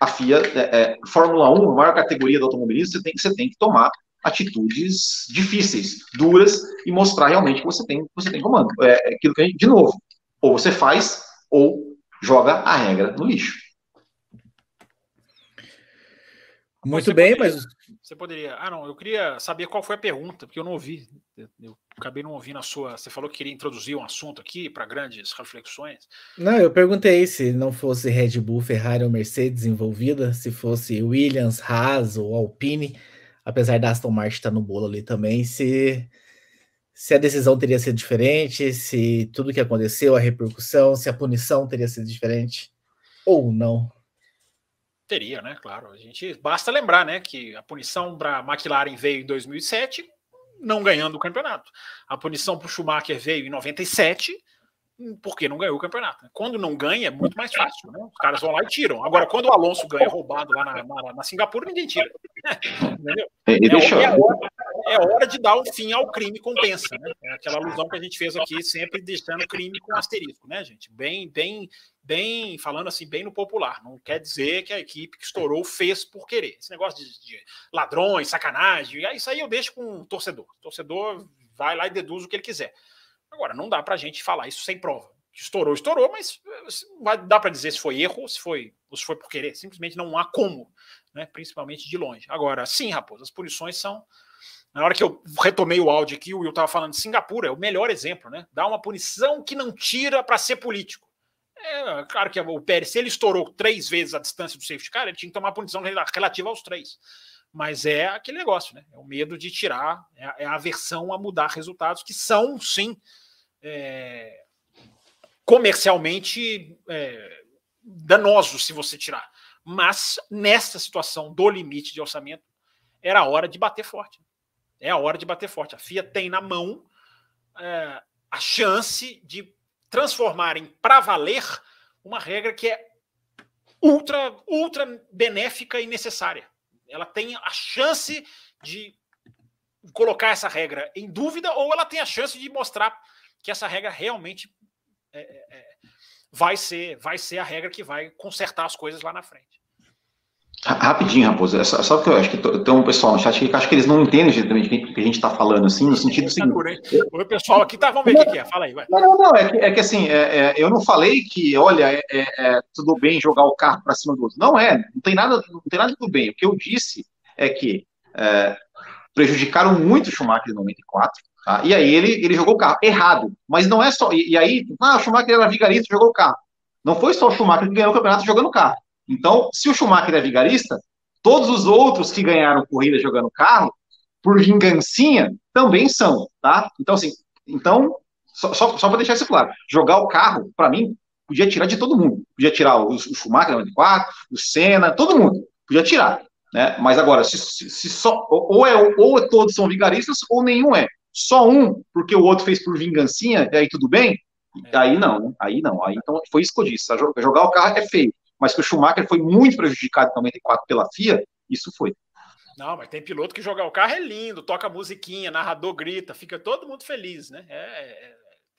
a FIA, é, Fórmula 1, a maior categoria do automobilismo, você tem, você tem que tomar atitudes difíceis, duras, e mostrar realmente que você tem, você tem comando. É, é aquilo que a gente, de novo, ou você faz, ou joga a regra no lixo. Muito você bem, poderia, mas. Você poderia. Ah, não, eu queria saber qual foi a pergunta, porque eu não ouvi. Eu acabei não ouvindo a sua. Você falou que queria introduzir um assunto aqui para grandes reflexões. Não, eu perguntei se não fosse Red Bull, Ferrari ou Mercedes envolvida, se fosse Williams, Haas ou Alpine, apesar da Aston Martin estar no bolo ali também, se, se a decisão teria sido diferente, se tudo que aconteceu, a repercussão, se a punição teria sido diferente ou não. Teria, né? Claro. A gente basta lembrar, né, que a punição para McLaren veio em 2007, não ganhando o campeonato. A punição para o Schumacher veio em 97, porque não ganhou o campeonato. Quando não ganha, é muito mais fácil. Né? Os caras vão lá e tiram. Agora, quando o Alonso ganha roubado lá na, na, na Singapura, ninguém tira. Entendeu? É, é, é, hora, é, hora, de dar um fim ao crime compensa. Né? É aquela alusão que a gente fez aqui, sempre deixando crime com asterisco, né, gente? Bem, bem, bem, falando assim, bem no popular. Não quer dizer que a equipe que estourou fez por querer. Esse negócio de, de ladrões, sacanagem, isso aí eu deixo com o torcedor. O torcedor vai lá e deduz o que ele quiser. Agora, não dá para a gente falar isso sem prova. Estourou, estourou, mas vai dá para dizer se foi erro ou se foi, ou se foi por querer. Simplesmente não há como, né? principalmente de longe. Agora, sim, Raposo, as punições são. Na hora que eu retomei o áudio aqui, o Will estava falando de Singapura, é o melhor exemplo, né? Dá uma punição que não tira para ser político. É, claro que o Pérez, se ele estourou três vezes a distância do safety car, ele tinha que tomar punição relativa aos três. Mas é aquele negócio, né? É o medo de tirar, é, é a aversão a mudar resultados que são, sim, é, comercialmente é, danosos se você tirar. Mas nessa situação do limite de orçamento, era a hora de bater forte. É a hora de bater forte. A FIA tem na mão é, a chance de transformarem para valer uma regra que é ultra, ultra benéfica e necessária. Ela tem a chance de colocar essa regra em dúvida ou ela tem a chance de mostrar que essa regra realmente é, é, é, vai ser vai ser a regra que vai consertar as coisas lá na frente. Rapidinho, Raposo, é só, que eu acho que tem um pessoal no chat que acho que eles não entendem o que a gente está falando, assim, no sentido seguinte. O pessoal aqui tá, vamos ver o que, que, é, fala aí. Vai. Não, não, não, é que, é que assim, é, é, eu não falei que, olha, é, é tudo bem jogar o carro para cima do outro. Não é, não tem nada, não tem nada tudo bem. O que eu disse é que prejudicaram muito o Schumacher em 94, Tá? E aí ele, ele jogou o carro errado. Mas não é só. E, e aí, ah, o Schumacher era vigarista jogou o carro. Não foi só o Schumacher que ganhou o campeonato jogando o carro. Então, se o Schumacher é vigarista, todos os outros que ganharam corrida jogando carro, por vingancinha, também são, tá? Então, assim, então, Só, só, só para deixar isso claro, jogar o carro, para mim, podia tirar de todo mundo. Podia tirar o, o Schumacher 94, o Senna, todo mundo. Podia tirar. Né? Mas agora, se, se, se só, ou, é, ou todos são vigaristas, ou nenhum é. Só um, porque o outro fez por vingancinha, e aí tudo bem? É. Aí não, aí não. Aí então foi isso que eu disse. Jogar o carro é feio. Mas que o Schumacher foi muito prejudicado em 94 pela FIA, isso foi. Não, mas tem piloto que jogar o carro é lindo, toca musiquinha, narrador grita, fica todo mundo feliz, né? É, é,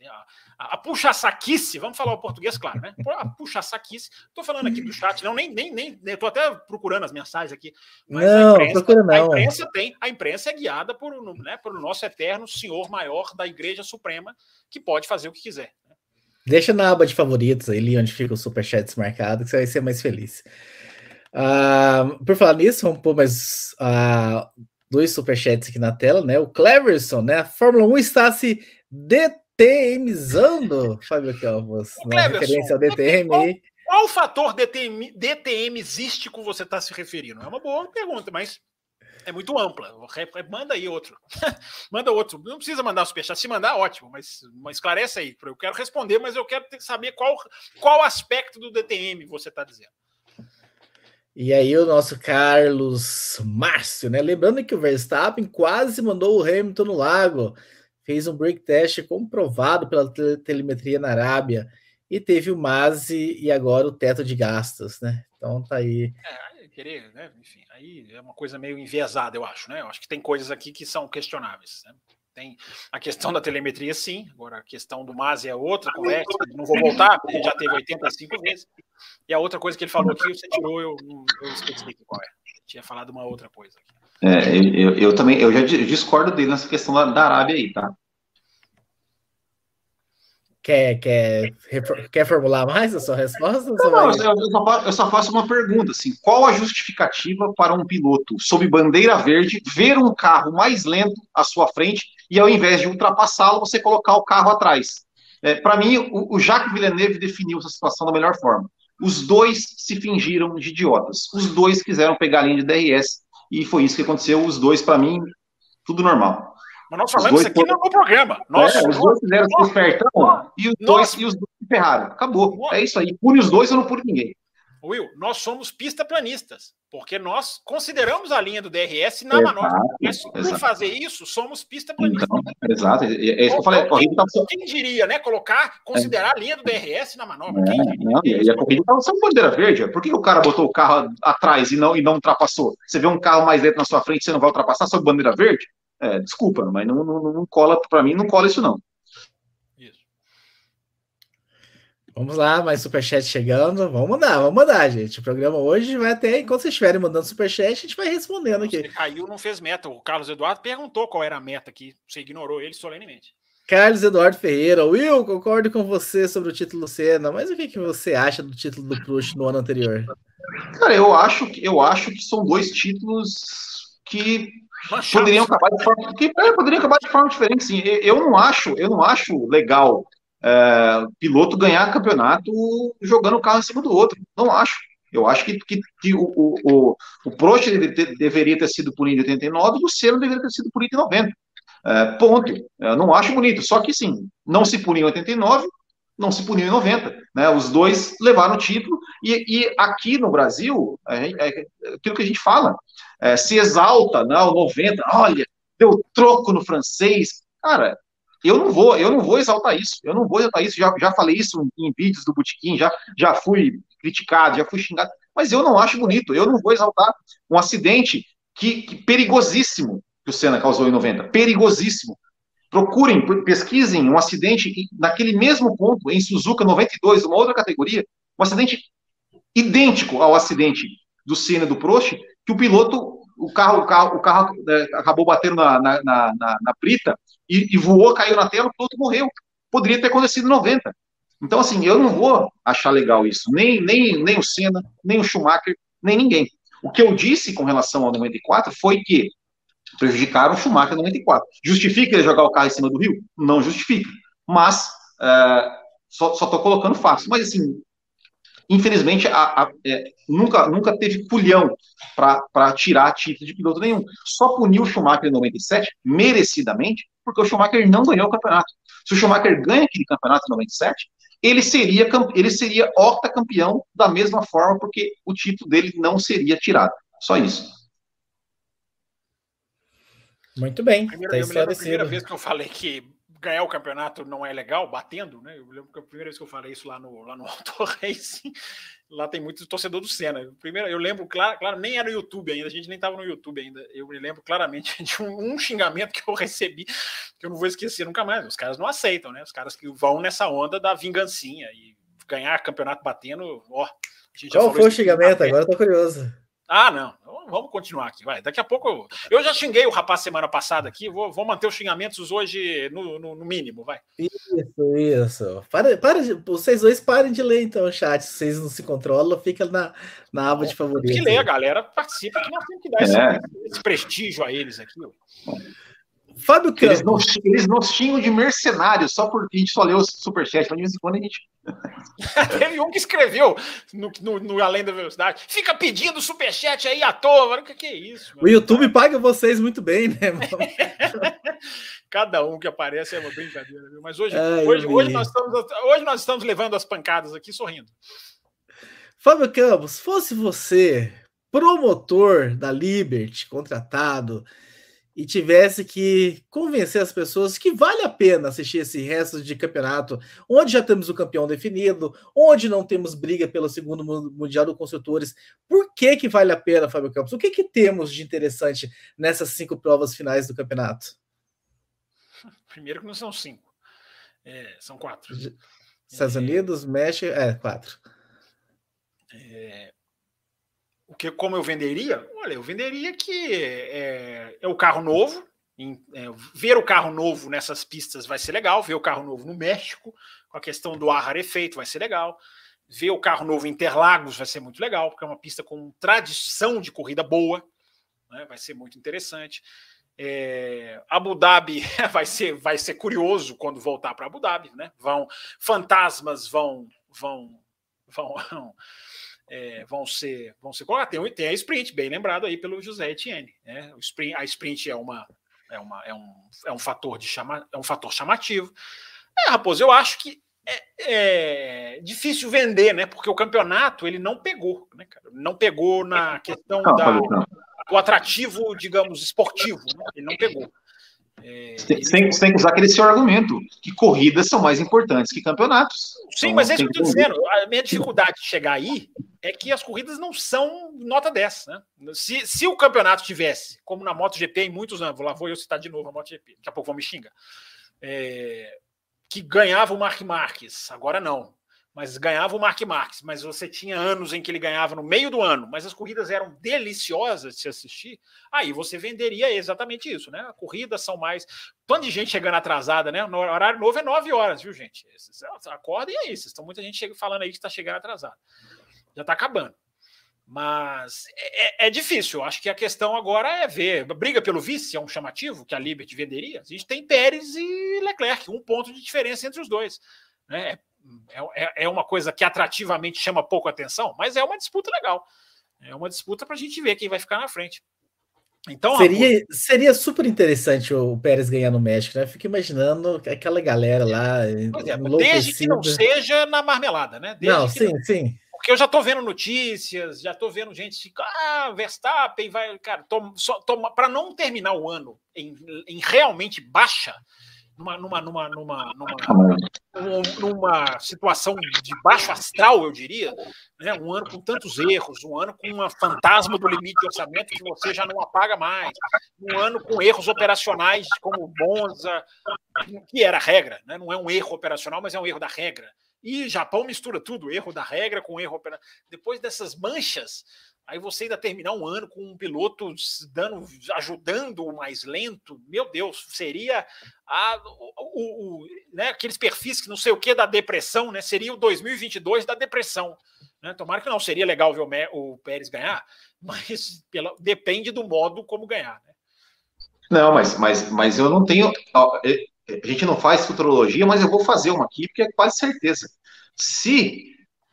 a, a, a puxa-saquice, vamos falar o português, claro, né? A puxa-saquice. Estou falando aqui do chat, não, nem, nem, nem estou até procurando as mensagens aqui. Mas não, a imprensa, não. A imprensa tem, a imprensa é guiada por, né, por nosso eterno senhor maior da Igreja Suprema, que pode fazer o que quiser. Deixa na aba de favoritos ali, onde fica o superchat marcado, que você vai ser mais feliz. Uh, por falar nisso, vamos pôr mais uh, dois superchats aqui na tela, né? O Cleverson, né? A Fórmula 1 está se DTMizando, Fábio Campos, na referência ao DTM. Qual, qual fator DTM, DTMístico você está se referindo? É uma boa pergunta, mas é muito ampla. Manda aí outro. Manda outro. Não precisa mandar superchat. Se mandar, ótimo, mas, mas esclarece aí. Eu quero responder, mas eu quero saber qual, qual aspecto do DTM você está dizendo. E aí o nosso Carlos Márcio, né? Lembrando que o Verstappen quase mandou o Hamilton no lago fez um break test comprovado pela telemetria na Arábia e teve o MASE e agora o teto de gastos, né? Então tá aí. É, querer, né? Enfim, aí é uma coisa meio enviesada, eu acho, né? Eu acho que tem coisas aqui que são questionáveis. Né? Tem a questão da telemetria, sim. Agora, a questão do MASE é outra conversa. Não vou voltar, porque a gente já teve 85 vezes. E a outra coisa que ele falou aqui, você tirou, eu, eu esqueci qual é. Tinha falado uma outra coisa aqui. É, eu, eu, também, eu já discordo dele nessa questão da, da Arábia aí, tá? Quer, quer, quer formular mais a sua resposta? Não, não, eu, só faço, eu, só faço, uma pergunta, assim, qual a justificativa para um piloto sob bandeira verde ver um carro mais lento à sua frente e ao invés de ultrapassá-lo, você colocar o carro atrás? É, para mim, o, o Jacques Villeneuve definiu essa situação da melhor forma. Os dois se fingiram de idiotas. Os dois quiseram pegar a linha de DRS e foi isso que aconteceu. Os dois, para mim, tudo normal. Mas nós falamos isso aqui no programa. Nós, é, os dois fizeram nós, espertão e os, dois, e os dois se ferraram. Acabou. Nós, é isso aí. Pune os dois, eu não pune ninguém. Will, nós somos pista planistas, porque nós consideramos a linha do DRS na exato, manobra. Mas por exato. fazer isso, somos pista planista. Então, exato, é, é isso que eu falei. Quem, tá... quem, diria, né? Colocar, considerar é. a linha do DRS na manobra. É, não, e a corrida estava só bandeira verde. Por que o cara botou o carro atrás e não, e não ultrapassou? Você vê um carro mais lento na sua frente, você não vai ultrapassar sob bandeira verde? É, desculpa, mas não, não, não cola, para mim, não cola isso não. Vamos lá, mais superchat chegando. Vamos mandar, vamos mandar, gente. O programa hoje vai até, enquanto vocês estiverem mandando superchat, a gente vai respondendo aqui. Você caiu, não fez meta. O Carlos Eduardo perguntou qual era a meta aqui. Você ignorou ele solenemente. Carlos Eduardo Ferreira, Will, concordo com você sobre o título Senna, mas o que, que você acha do título do Proust no ano anterior? Cara, eu acho, eu acho que são dois títulos que poderiam acabar de forma, que, é, poderiam acabar de forma diferente, sim. Eu não acho, eu não acho legal é, piloto ganhar campeonato jogando o carro em cima do outro. Não acho. Eu acho que, que, que o, o, o Prost deveria ter, deveria ter sido punido em 89 e o Senna deveria ter sido punido em 90. É, ponto. Eu não acho bonito. Só que sim, não se puniu em 89, não se puniu em 90. Né? Os dois levaram o título, e, e aqui no Brasil, é, é, aquilo que a gente fala, é, se exalta, não, 90, olha, deu troco no francês. Cara, eu não vou, eu não vou exaltar isso, eu não vou exaltar isso, já, já falei isso em vídeos do Botequim, já, já fui criticado, já fui xingado, mas eu não acho bonito, eu não vou exaltar um acidente que, que perigosíssimo que o Senna causou em 90, perigosíssimo. Procurem, pesquisem um acidente naquele mesmo ponto, em Suzuka 92, uma outra categoria, um acidente idêntico ao acidente do Senna e do Prost, que o piloto, o carro, o carro, o carro é, acabou batendo na, na, na, na e, e, voou, caiu na tela, o piloto morreu. Poderia ter acontecido em 90. Então, assim, eu não vou achar legal isso. Nem, nem, nem o Senna, nem o Schumacher, nem ninguém. O que eu disse com relação ao 94 foi que prejudicaram o Schumacher no 94. Justifica ele jogar o carro em cima do Rio? Não justifica. Mas, uh, só estou colocando fatos. Mas, assim, Infelizmente, a, a, é, nunca, nunca teve pulhão para tirar título de piloto nenhum. Só puniu o Schumacher em 97, merecidamente, porque o Schumacher não ganhou o campeonato. Se o Schumacher ganha aquele campeonato em 97, ele seria, ele seria octacampeão da mesma forma, porque o título dele não seria tirado. Só isso. Muito bem. Primeira, tá eu me lembro a primeira vez que eu falei que ganhar o campeonato não é legal, batendo, né? Eu lembro que a primeira vez que eu falei isso lá no, lá no Auto Racing, lá tem muito torcedor do Senna. Primeiro, eu lembro, claro, claro, nem era no YouTube ainda, a gente nem estava no YouTube ainda. Eu me lembro claramente de um, um, xingamento que eu recebi, que eu não vou esquecer nunca mais. Os caras não aceitam, né? Os caras que vão nessa onda da vingancinha e ganhar campeonato batendo, ó. Qual foi o xingamento? Agora eu tô curioso. Ah, não. Vamos continuar aqui. Vai. Daqui a pouco. Eu, eu já xinguei o rapaz semana passada aqui. Vou, vou manter os xingamentos hoje no, no, no, mínimo. Vai. Isso, isso. Para, para, vocês dois parem de ler, então, o chat. Se vocês não se controlam, fica na, na aba de favoritos. Que lê, a galera participa, que nós temos que dar é. esse, esse, prestígio a eles aqui. Fábio Campos. Eles não, eles não xingam de mercenários só porque a gente só leu o superchat, mas de vez em quando a gente. Teve um que escreveu no, no, no, Além da Velocidade. Fica pedindo superchat aí à toa. O que, que é isso? O YouTube paga vocês muito bem, né, Cada um que aparece é uma brincadeira, viu? Mas hoje, Ai, hoje, hoje, nós estamos, hoje nós estamos levando as pancadas aqui sorrindo. Fábio Campos, fosse você promotor da Liberty, contratado e tivesse que convencer as pessoas que vale a pena assistir esse resto de campeonato, onde já temos o campeão definido, onde não temos briga pelo segundo Mundial dos Construtores, por que que vale a pena, Fábio Campos? O que que temos de interessante nessas cinco provas finais do campeonato? Primeiro que não são cinco, é, são quatro. Estados é... Unidos, México, é, quatro. É, o que, como eu venderia? Olha, eu venderia que é, é o carro novo. Em, é, ver o carro novo nessas pistas vai ser legal. Ver o carro novo no México, com a questão do ar rarefeito, vai ser legal. Ver o carro novo em Interlagos vai ser muito legal, porque é uma pista com tradição de corrida boa. Né, vai ser muito interessante. É, Abu Dhabi vai ser, vai ser curioso quando voltar para Abu Dhabi, né? Vão fantasmas vão vão vão é, vão ser vão ser colocados. Tem, tem a sprint, bem lembrado aí pelo José Etienne. Né? Sprint, a sprint é uma é, uma, é, um, é um fator de chama, é um fator chamativo. É, Raposo, eu acho que é, é, difícil vender, né? Porque o campeonato ele não pegou, né, cara? Não pegou na questão não, da, do atrativo, digamos, esportivo. Né? Ele não pegou. É, você, tem, tem, que usar aquele seu argumento, que corridas são mais importantes que campeonatos. Sim, então, mas é isso que eu estou dizendo. A minha dificuldade de chegar aí é que as corridas não são nota 10. Né? Se, se o campeonato tivesse, como na MotoGP, em muitos anos, lá vou eu citar de novo a MotoGP, daqui a pouco vão me xingar, é, que ganhava o Mark Marques, agora não mas ganhava o Mark Marques, mas você tinha anos em que ele ganhava no meio do ano, mas as corridas eram deliciosas de se assistir, aí você venderia exatamente isso, né? Corridas são mais. Tanto de gente chegando atrasada, né? No horário novo é 9 horas, viu, gente? Acordem aí, vocês estão muita gente falando aí que está chegando atrasado. Já está acabando. Mas é, é, é, difícil. Acho que a questão agora é ver. Briga pelo vice é um chamativo que a Liberty venderia. A gente tem Pérez e Leclerc, um ponto de diferença entre os dois. Né? É, é, é uma coisa que atrativamente chama pouco atenção, mas é uma disputa legal. É uma disputa para a gente ver quem vai ficar na frente. Então, seria, seria super interessante o Pérez ganhar no México, né? Fico imaginando aquela galera lá. É, desde que não seja na marmelada, né? Desde não, sim, não... sim. Porque eu já estou vendo notícias, já estou vendo gente ah, Verstappen vai, cara, para não terminar o ano em, em realmente baixa, numa, numa, numa, numa, numa, numa situação de baixo astral, eu diria, né? um ano com tantos erros, um ano com uma fantasma do limite de orçamento que você já não apaga mais, um ano com erros operacionais como Monza, que era regra, né? não é um erro operacional, mas é um erro da regra. E Japão mistura tudo, erro da regra com erro. Depois dessas manchas, Aí você ainda terminar um ano com um piloto dando, ajudando o mais lento, meu Deus, seria a, o, o, né, aqueles perfis que não sei o que da depressão, né? Seria o 2022 da depressão. Né? Tomara que não seria legal ver o, o Pérez ganhar, mas pela, depende do modo como ganhar. Né? Não, mas, mas, mas eu não tenho. A gente não faz futurologia, mas eu vou fazer uma aqui, porque é quase certeza. Se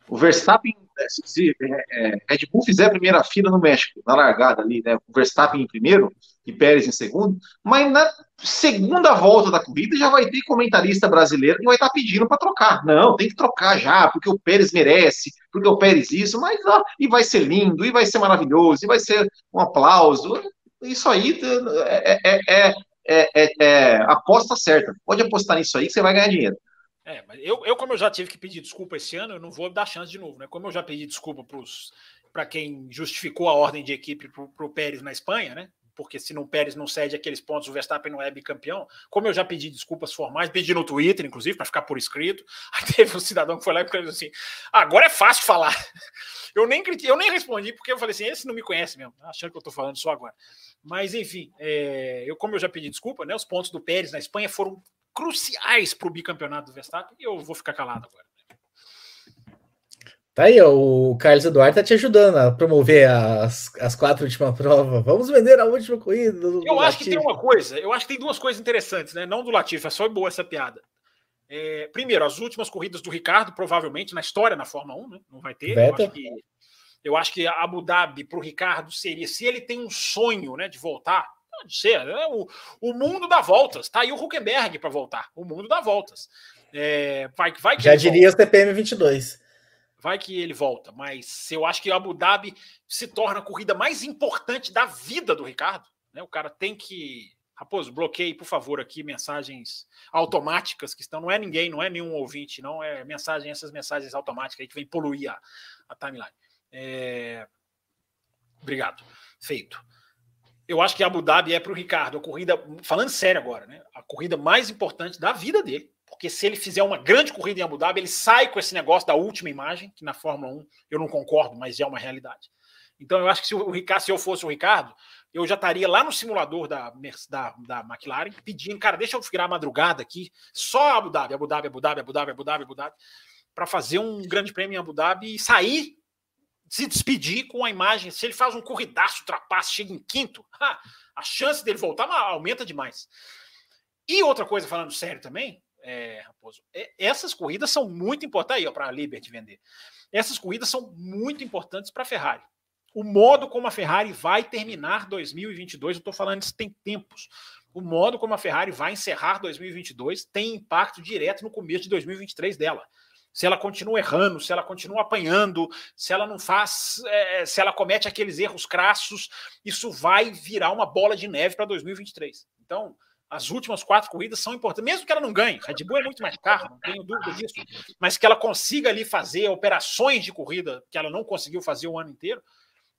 O Verstappen, é, se é, é, Red Bull fizer a primeira fila no México, na largada ali, né? O Verstappen em primeiro e Pérez em segundo, mas na segunda volta da corrida já vai ter comentarista brasileiro que vai estar pedindo para trocar. Não, tem que trocar já, porque o Pérez merece, porque o Pérez isso, mas ó, e vai ser lindo, e vai ser maravilhoso, e vai ser um aplauso. Isso aí é, é, é, é aposta certa. Pode apostar nisso aí que você vai ganhar dinheiro. É, mas eu, eu, como eu já tive que pedir desculpa esse ano, eu não vou dar chance de novo, né? Como eu já pedi desculpa para quem justificou a ordem de equipe para o Pérez na Espanha, né? Porque se não Pérez não cede aqueles pontos, o Verstappen não é bicampeão. Como eu já pedi desculpas formais, pedi no Twitter, inclusive, para ficar por escrito. Aí teve um cidadão que foi lá e falou assim: agora é fácil falar. Eu nem, eu nem respondi, porque eu falei assim: esse não me conhece mesmo, achando que eu estou falando só agora. Mas, enfim, é, eu, como eu já pedi desculpa, né? Os pontos do Pérez na Espanha foram cruciais para o bicampeonato do Verstappen e eu vou ficar calado agora. Tá aí, o Carlos Eduardo tá te ajudando a promover as, as quatro últimas provas. Vamos vender a última corrida. Eu acho que tem uma coisa, eu acho que tem duas coisas interessantes, né? Não do Latifi, é só boa essa piada. É, primeiro, as últimas corridas do Ricardo, provavelmente na história na Fórmula 1, né? Não vai ter. Eu acho, que, eu acho que Abu Dhabi para o Ricardo seria, se ele tem um sonho né, de voltar, Pode ser. Né? O, o mundo dá voltas. Tá aí o Huckenberg para voltar. O mundo dá voltas. É, vai, vai Já diria volta. o CPM 22. Vai que ele volta, mas eu acho que Abu Dhabi se torna a corrida mais importante da vida do Ricardo. Né? O cara tem que. Raposo, bloqueie, por favor, aqui mensagens automáticas que estão. Não é ninguém, não é nenhum ouvinte, não é mensagem, essas mensagens automáticas aí que vem poluir a, a timeline. É... Obrigado. Feito eu acho que Abu Dhabi é para o Ricardo a corrida, falando sério agora, né? A corrida mais importante da vida dele. Porque se ele fizer uma grande corrida em Abu Dhabi, ele sai com esse negócio da última imagem, que na Fórmula 1 eu não concordo, mas é uma realidade. Então eu acho que se, o Ricardo, se eu fosse o Ricardo, eu já estaria lá no simulador da, da, da McLaren pedindo, cara, deixa eu virar madrugada aqui, só Abu Dhabi, Abu Dhabi, Abu Dhabi, Abu Dhabi, Abu Dhabi, Abu Dhabi, para fazer um grande prêmio em Abu Dhabi e sair se despedir com a imagem. Se ele faz um corridaço, ultrapassa, chega em quinto, a chance dele voltar aumenta demais. E outra coisa, falando sério também, é, Raposo, é, essas corridas são muito importantes aí para a Liberty vender. Essas corridas são muito importantes para a Ferrari. O modo como a Ferrari vai terminar 2022, eu estou falando isso tem tempos. O modo como a Ferrari vai encerrar 2022 tem impacto direto no começo de 2023 dela se ela continua errando, se ela continua apanhando, se ela não faz, é, se ela comete aqueles erros crassos, isso vai virar uma bola de neve para 2023. Então, as últimas quatro corridas são importantes, mesmo que ela não ganhe. Red Bull é muito mais caro, não tenho dúvida disso, mas que ela consiga ali fazer operações de corrida que ela não conseguiu fazer o ano inteiro,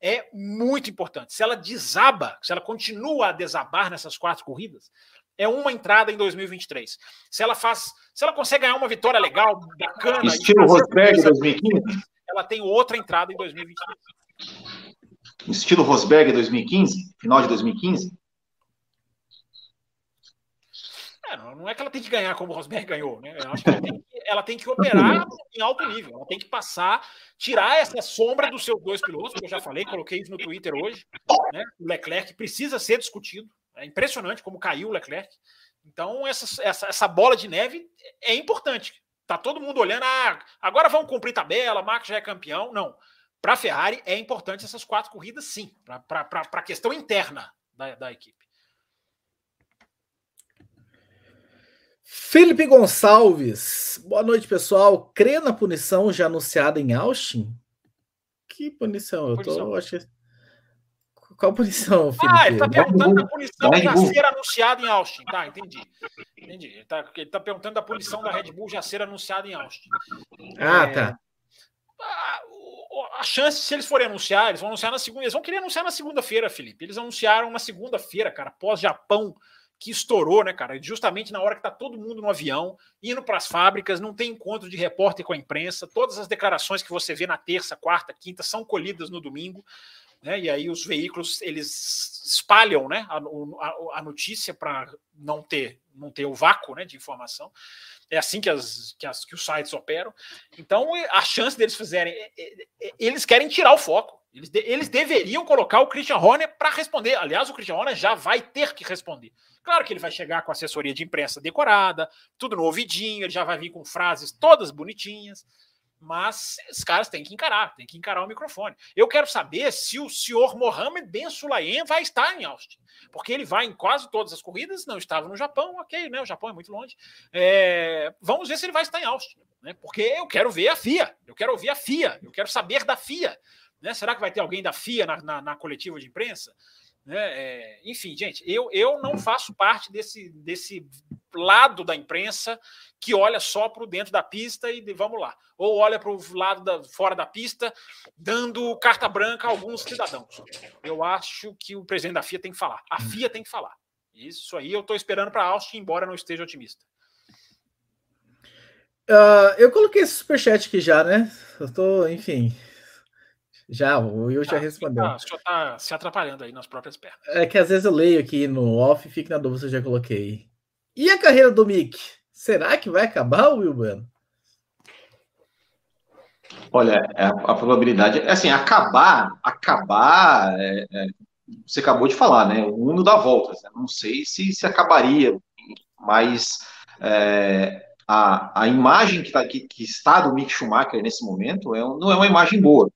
é muito importante. Se ela desaba, se ela continua a desabar nessas quatro corridas, é uma entrada em 2023. Se ela faz, se ela consegue ganhar uma vitória legal, bacana, estilo Rosberg 2015, ela tem outra entrada em 2023. Estilo Rosberg 2015, final de 2015. É, não é que ela tem que ganhar como o Rosberg ganhou, né? Ela tem que, ela tem que operar em alto nível, ela tem que passar, tirar essa sombra dos seus dois pilotos, que eu já falei, coloquei isso no Twitter hoje, né? O Leclerc precisa ser discutido, é impressionante como caiu o Leclerc. Então, essa, essa, essa bola de neve é importante. Tá todo mundo olhando, ah, agora vão cumprir tabela, Max já é campeão. Não. Para a Ferrari é importante essas quatro corridas, sim, para a questão interna da, da equipe. Felipe Gonçalves, boa noite, pessoal. Crê na punição já anunciada em Austin? Que punição? Eu tô, acho qual punição, Felipe? Ah, ele está perguntando da punição já ser anunciada em Austin. Tá, entendi. Entendi. Ele está tá perguntando da punição da Red Bull já ser anunciada em Austin. Ah, é... tá. A, a chance, se eles forem anunciar, eles vão anunciar na segunda. Eles vão querer anunciar na segunda-feira, Felipe. Eles anunciaram na segunda-feira, cara, pós-Japão, que estourou, né, cara? Justamente na hora que tá todo mundo no avião, indo para as fábricas, não tem encontro de repórter com a imprensa. Todas as declarações que você vê na terça, quarta, quinta são colhidas no domingo né? E aí os veículos eles espalham, né, a, a, a notícia para não ter não ter o vácuo, né, de informação. É assim que as, que as que os sites operam. Então a chance deles fizerem, eles querem tirar o foco. Eles, de, eles deveriam colocar o Christian Horner para responder. Aliás, o Christian Horner já vai ter que responder. Claro que ele vai chegar com assessoria de imprensa decorada, tudo no ouvidinho, ele já vai vir com frases todas bonitinhas. Mas os caras têm que encarar, têm que encarar o microfone. Eu quero saber se o senhor Mohamed Ben Sulayem vai estar em Austin, porque ele vai em quase todas as corridas, não estava no Japão, ok, né? O Japão é muito longe. É, vamos ver se ele vai estar em Austin, né? Porque eu quero ver a FIA, eu quero ouvir a FIA, eu quero saber da FIA. Né? Será que vai ter alguém da FIA na, na, na coletiva de imprensa? Né? É, enfim, gente, eu, eu não faço parte desse, desse lado da imprensa que olha só para o dentro da pista e vamos lá. Ou olha para o lado da, fora da pista, dando carta branca a alguns cidadãos. Eu acho que o presidente da FIA tem que falar. A FIA tem que falar. Isso aí eu estou esperando para a Austin, embora não esteja otimista. Uh, eu coloquei esse superchat aqui já, né? Eu tô, enfim, já, o Will já tá, respondeu. Tá, o senhor está se atrapalhando aí nas próprias pernas. É que às vezes eu leio aqui no off e fico na dúvida se eu já coloquei. E a carreira do Mick? Será que vai acabar, Will Bueno? Olha, a, é, a, probabilidade é assim, acabar, acabar, é, é, você acabou de falar, né? O mundo dá voltas. Né? Não sei se, se acabaria, mas é, a, a imagem que, tá, que, que, está do Mick Schumacher nesse momento é, não é uma imagem boa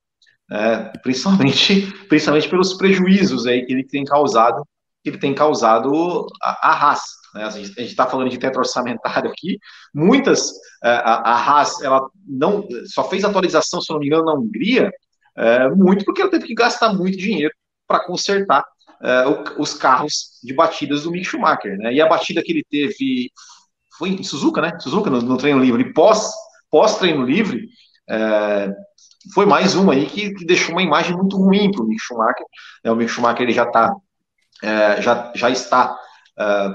é, principalmente, principalmente pelos prejuízos aí que ele tem causado, que ele tem causado a, a Haas. Né? A gente está falando de teto orçamentário aqui, muitas, é, a, a Haas, ela não, só fez atualização, se não me engano, na Hungria, é, muito porque ela teve que gastar muito dinheiro para consertar é, o, os carros de batidas do Mick Schumacher, né? E a batida que ele teve foi em Suzuka, né? Suzuka no, no treino livre, pós pós treino livre, é, foi mais uma aí que, que deixou uma imagem muito ruim para o Mick Schumacher. É, o Mick Schumacher ele já, tá, é, já, já está é,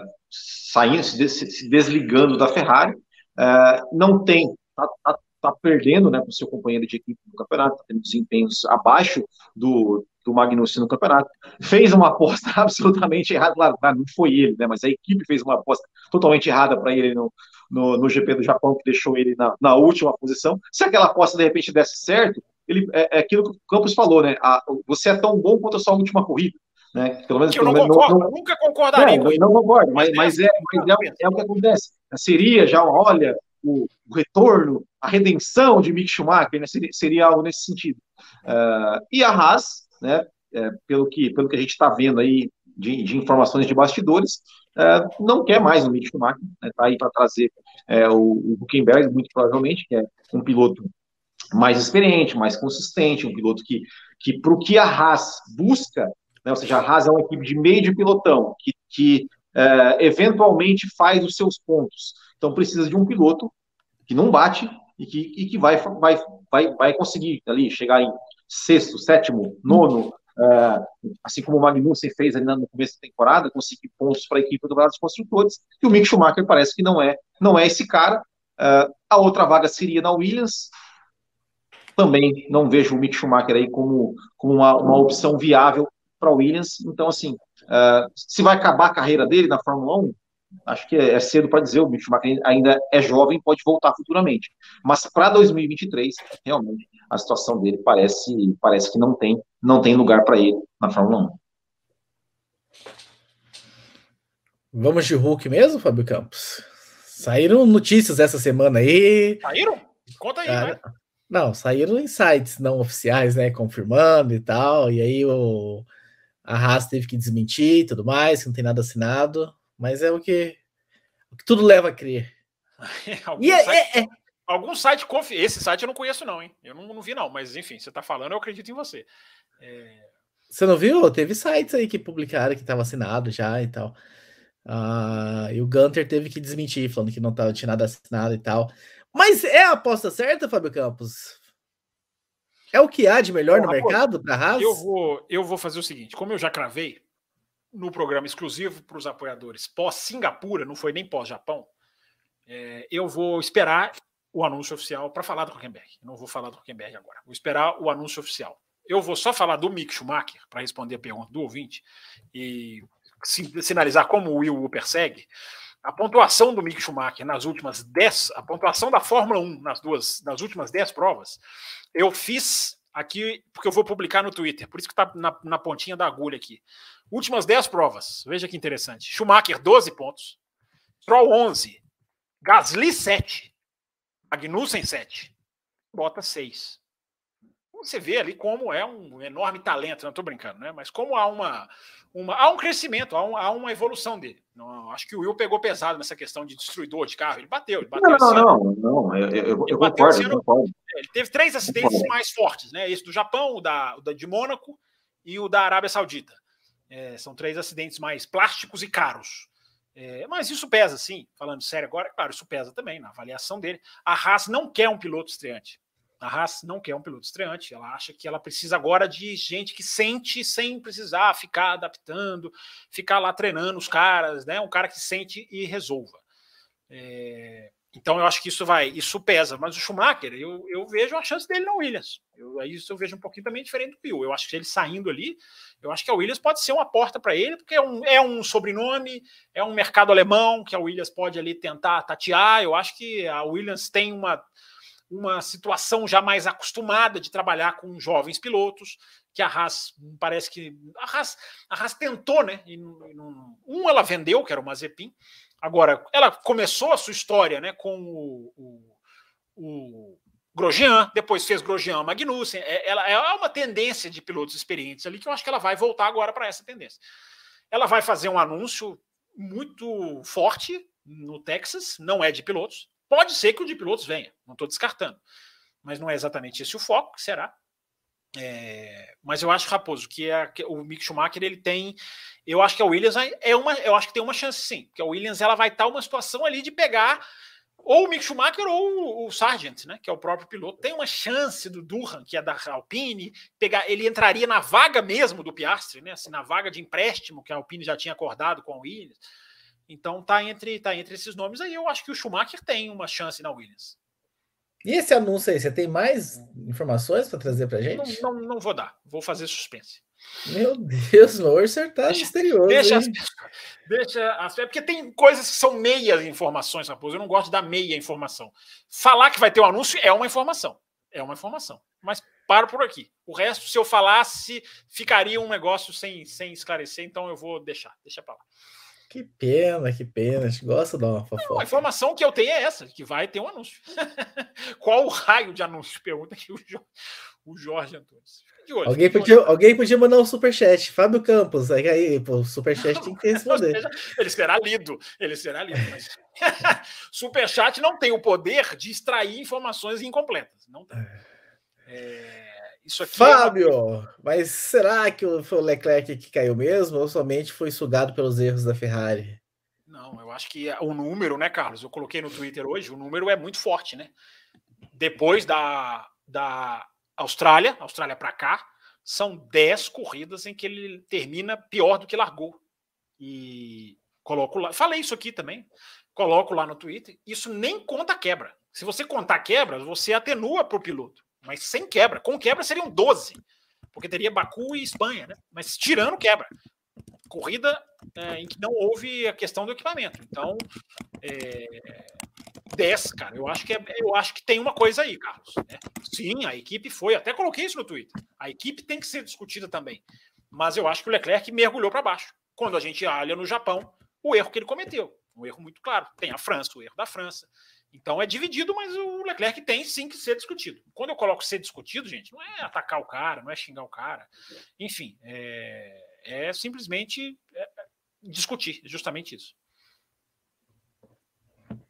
saindo, se, se, desligando da Ferrari. É, não tem, está tá, tá perdendo né, o seu companheiro de equipe no campeonato, está tendo desempenhos abaixo do, do Magnussen no campeonato. Fez uma aposta absolutamente errada, claro, não foi ele, né, mas a equipe fez uma aposta totalmente errada para ele no, no, no GP do Japão, que deixou ele na, na última posição. Se aquela aposta de repente desse certo, ele, é, é aquilo que o Campos falou, né? A, você é tão bom quanto a sua última corrida. Né? Pelo menos, eu não concordo, não, nunca concordaria. Não, não concordo, mas, mas, é, mas é, é, o que acontece. Seria já, olha, o, o retorno, a redenção de Mick Schumacher, né? seria, seria algo nesse sentido. Uh, e a Haas, né? É, pelo, que, pelo que a gente está vendo aí de, de, informações de bastidores, é, não quer mais o Mick Schumacher, está né, tá aí para trazer é, o, o Huckenberg, muito provavelmente, que é um piloto mais experiente, mais consistente, um piloto que, que para o que a Haas busca, né, ou seja, a Haas é uma equipe de meio de pilotão, que, que é, eventualmente faz os seus pontos. Então precisa de um piloto que não bate e que, e que vai, vai, vai, vai conseguir ali chegar em sexto, sétimo, nono, Uh, assim como o Magnussen fez ali no começo da temporada, conseguir pontos para a equipe do Brasil dos Construtores, e o Mick Schumacher parece que não é, não é esse cara. Uh, a outra vaga seria na Williams. Também não vejo o Mick Schumacher aí como, como uma, uma opção viável para a Williams. Então, assim, uh, se vai acabar a carreira dele na Fórmula 1, acho que é, é cedo para dizer, o Mick Schumacher ainda é jovem, pode voltar futuramente. Mas para 2023, realmente, a situação dele parece, parece que não tem, não tem lugar para ele na Fórmula 1. Vamos de Hulk mesmo, Fábio Campos? Saíram notícias essa semana aí. Saíram? Conta aí, Cara, né? Não, saíram insights não oficiais, né? Confirmando e tal. E aí o a Haas teve que desmentir e tudo mais, que não tem nada assinado. Mas é o que, o que tudo leva a crer. algum, e é, site, é, é, algum site confi... Esse site eu não conheço, não, hein? Eu não, não vi, não, mas enfim, você está falando, eu acredito em você. É... Você não viu? Teve sites aí que publicaram que estava assinado já e tal. Uh, e o Gunter teve que desmentir, falando que não tava, tinha nada assinado e tal. Mas é a aposta certa, Fábio Campos? É o que há de melhor Bom, no mercado para a Haas? Eu vou, eu vou fazer o seguinte: como eu já cravei, no programa exclusivo para os apoiadores pós-Singapura, não foi nem pós-Japão, é, eu vou esperar o anúncio oficial para falar do Huckenberg. Não vou falar do Huckenberg agora. Vou esperar o anúncio oficial. Eu vou só falar do Mick Schumacher para responder a pergunta do ouvinte e sinalizar como o Will o persegue. A pontuação do Mick Schumacher nas últimas 10, a pontuação da Fórmula 1 nas duas, nas últimas 10 provas, eu fiz aqui, porque eu vou publicar no Twitter, por isso que está na, na pontinha da agulha aqui. Últimas 10 provas. Veja que interessante. Schumacher, 12 pontos. Stroll, 11. Gasly, 7. Magnussen, 7. bota seis. Você vê ali como é um enorme talento, não estou brincando, né? Mas como há uma, uma há um crescimento, há, um, há uma evolução dele. Não, acho que o Will pegou pesado nessa questão de destruidor de carro. Ele bateu, ele bateu. Não, não, não, não, eu, eu, eu concordo, eu concordo. Ele teve três acidentes mais fortes, né? Esse do Japão, o da, o da de Mônaco e o da Arábia Saudita. É, são três acidentes mais plásticos e caros. É, mas isso pesa, sim. Falando sério agora, claro, isso pesa também na avaliação dele. A Haas não quer um piloto estreante. A Haas não quer um piloto estreante. Ela acha que ela precisa agora de gente que sente sem precisar ficar adaptando, ficar lá treinando os caras, né? Um cara que sente e resolva. É, então eu acho que isso vai, isso pesa. Mas o Schumacher, eu, eu vejo a chance dele na Williams. Eu, isso eu vejo um pouquinho também diferente do Will. Eu acho que ele saindo ali, eu acho que a Williams pode ser uma porta para ele, porque é um, é um sobrenome, é um mercado alemão que a Williams pode ali tentar tatear. Eu acho que a Williams tem uma, uma situação já mais acostumada de trabalhar com jovens pilotos, que a Haas parece que. A Haas, a Haas tentou, né? E, um ela vendeu, que era o Mazepin, Agora, ela começou a sua história né, com o, o, o Grosjean, depois fez Grosjean Magnussen. É, ela é uma tendência de pilotos experientes ali que eu acho que ela vai voltar agora para essa tendência. Ela vai fazer um anúncio muito forte no Texas, não é de pilotos. Pode ser que o de pilotos venha, não estou descartando. Mas não é exatamente esse o foco, será? É, mas eu acho, Raposo, que, é, que o Mick Schumacher ele tem. Eu acho que a Williams é uma. Eu acho que tem uma chance sim. Porque a Williams ela vai estar uma situação ali de pegar ou o Mick Schumacher ou o Sargent, né? Que é o próprio piloto. Tem uma chance do Durham, que é da Alpine, pegar. Ele entraria na vaga mesmo do Piastri, né? Assim, na vaga de empréstimo que a Alpine já tinha acordado com a Williams. Então tá entre, tá entre esses nomes aí. Eu acho que o Schumacher tem uma chance na Williams. E esse anúncio aí, você tem mais informações para trazer para gente? Não, não, não, vou dar, vou fazer suspense. Meu Deus, o Orser tá deixa, misterioso. Deixa, as, deixa as, é porque tem coisas que são meias informações, Raposo. Eu não gosto da meia informação. Falar que vai ter um anúncio é uma informação. É uma informação. Mas paro por aqui. O resto, se eu falasse, ficaria um negócio sem, sem esclarecer, então eu vou deixar. Deixa para lá. Que pena, que pena. A gente gosta de uma fofoca. Não, a informação que eu tenho é essa, que vai ter um anúncio. Qual o raio de anúncio? Pergunta aqui o, Jorge, o Jorge Antunes. Olho, alguém, podia, alguém podia mandar um superchat. Fábio Campos, aí, aí pô, o superchat tem que responder. ele será lido, ele será lido. Mas... superchat não tem o poder de extrair informações incompletas. Não tem. É... Isso aqui Fábio, é uma... mas será que foi o Leclerc que caiu mesmo ou somente foi sugado pelos erros da Ferrari? Não, eu acho que o número, né, Carlos? Eu coloquei no Twitter hoje, o número é muito forte, né? Depois da, da Austrália, Austrália para cá, são 10 corridas em que ele termina pior do que largou. E coloco lá, falei isso aqui também, coloco lá no Twitter, isso nem conta quebra. Se você contar quebras, você atenua para o piloto mas sem quebra. Com quebra seriam 12, porque teria Baku e Espanha, né? Mas tirando quebra. Corrida é, em que não houve a questão do equipamento. Então, é, 10, cara. Eu acho que, é, eu acho que tem uma coisa aí, Carlos. Né? Sim, a equipe foi. Até coloquei isso no Twitter. A equipe tem que ser discutida também. Mas eu acho que o Leclerc mergulhou para baixo. Quando a gente olha no Japão, o erro que ele cometeu. Um erro muito claro. Tem a França, o erro da França. Então é dividido, mas o Leclerc tem sim que ser discutido. Quando eu coloco ser discutido, gente, não é atacar o cara, não é xingar o cara. Enfim, é, é simplesmente é, é discutir, justamente isso.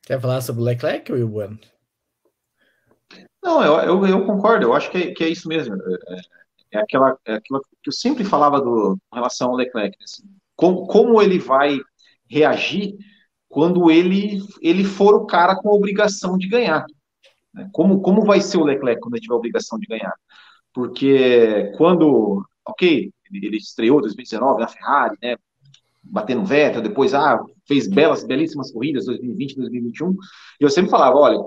Quer falar sobre o Leclerc, Will Bueno? Não, eu, eu, eu, concordo, eu acho que é, que é isso mesmo. É, é, aquela, é aquilo que eu sempre falava do, em relação ao Leclerc. Né, assim, como, como ele vai reagir quando ele, ele for o cara com a obrigação de ganhar. Né? Como, como vai ser o Leclerc quando ele tiver a obrigação de ganhar? Porque quando, ok, ele, estreou em 2019 na Ferrari, né, batendo Vettel, depois ah, fez belas, belíssimas corridas 2020, 2021, e eu sempre falava, olha,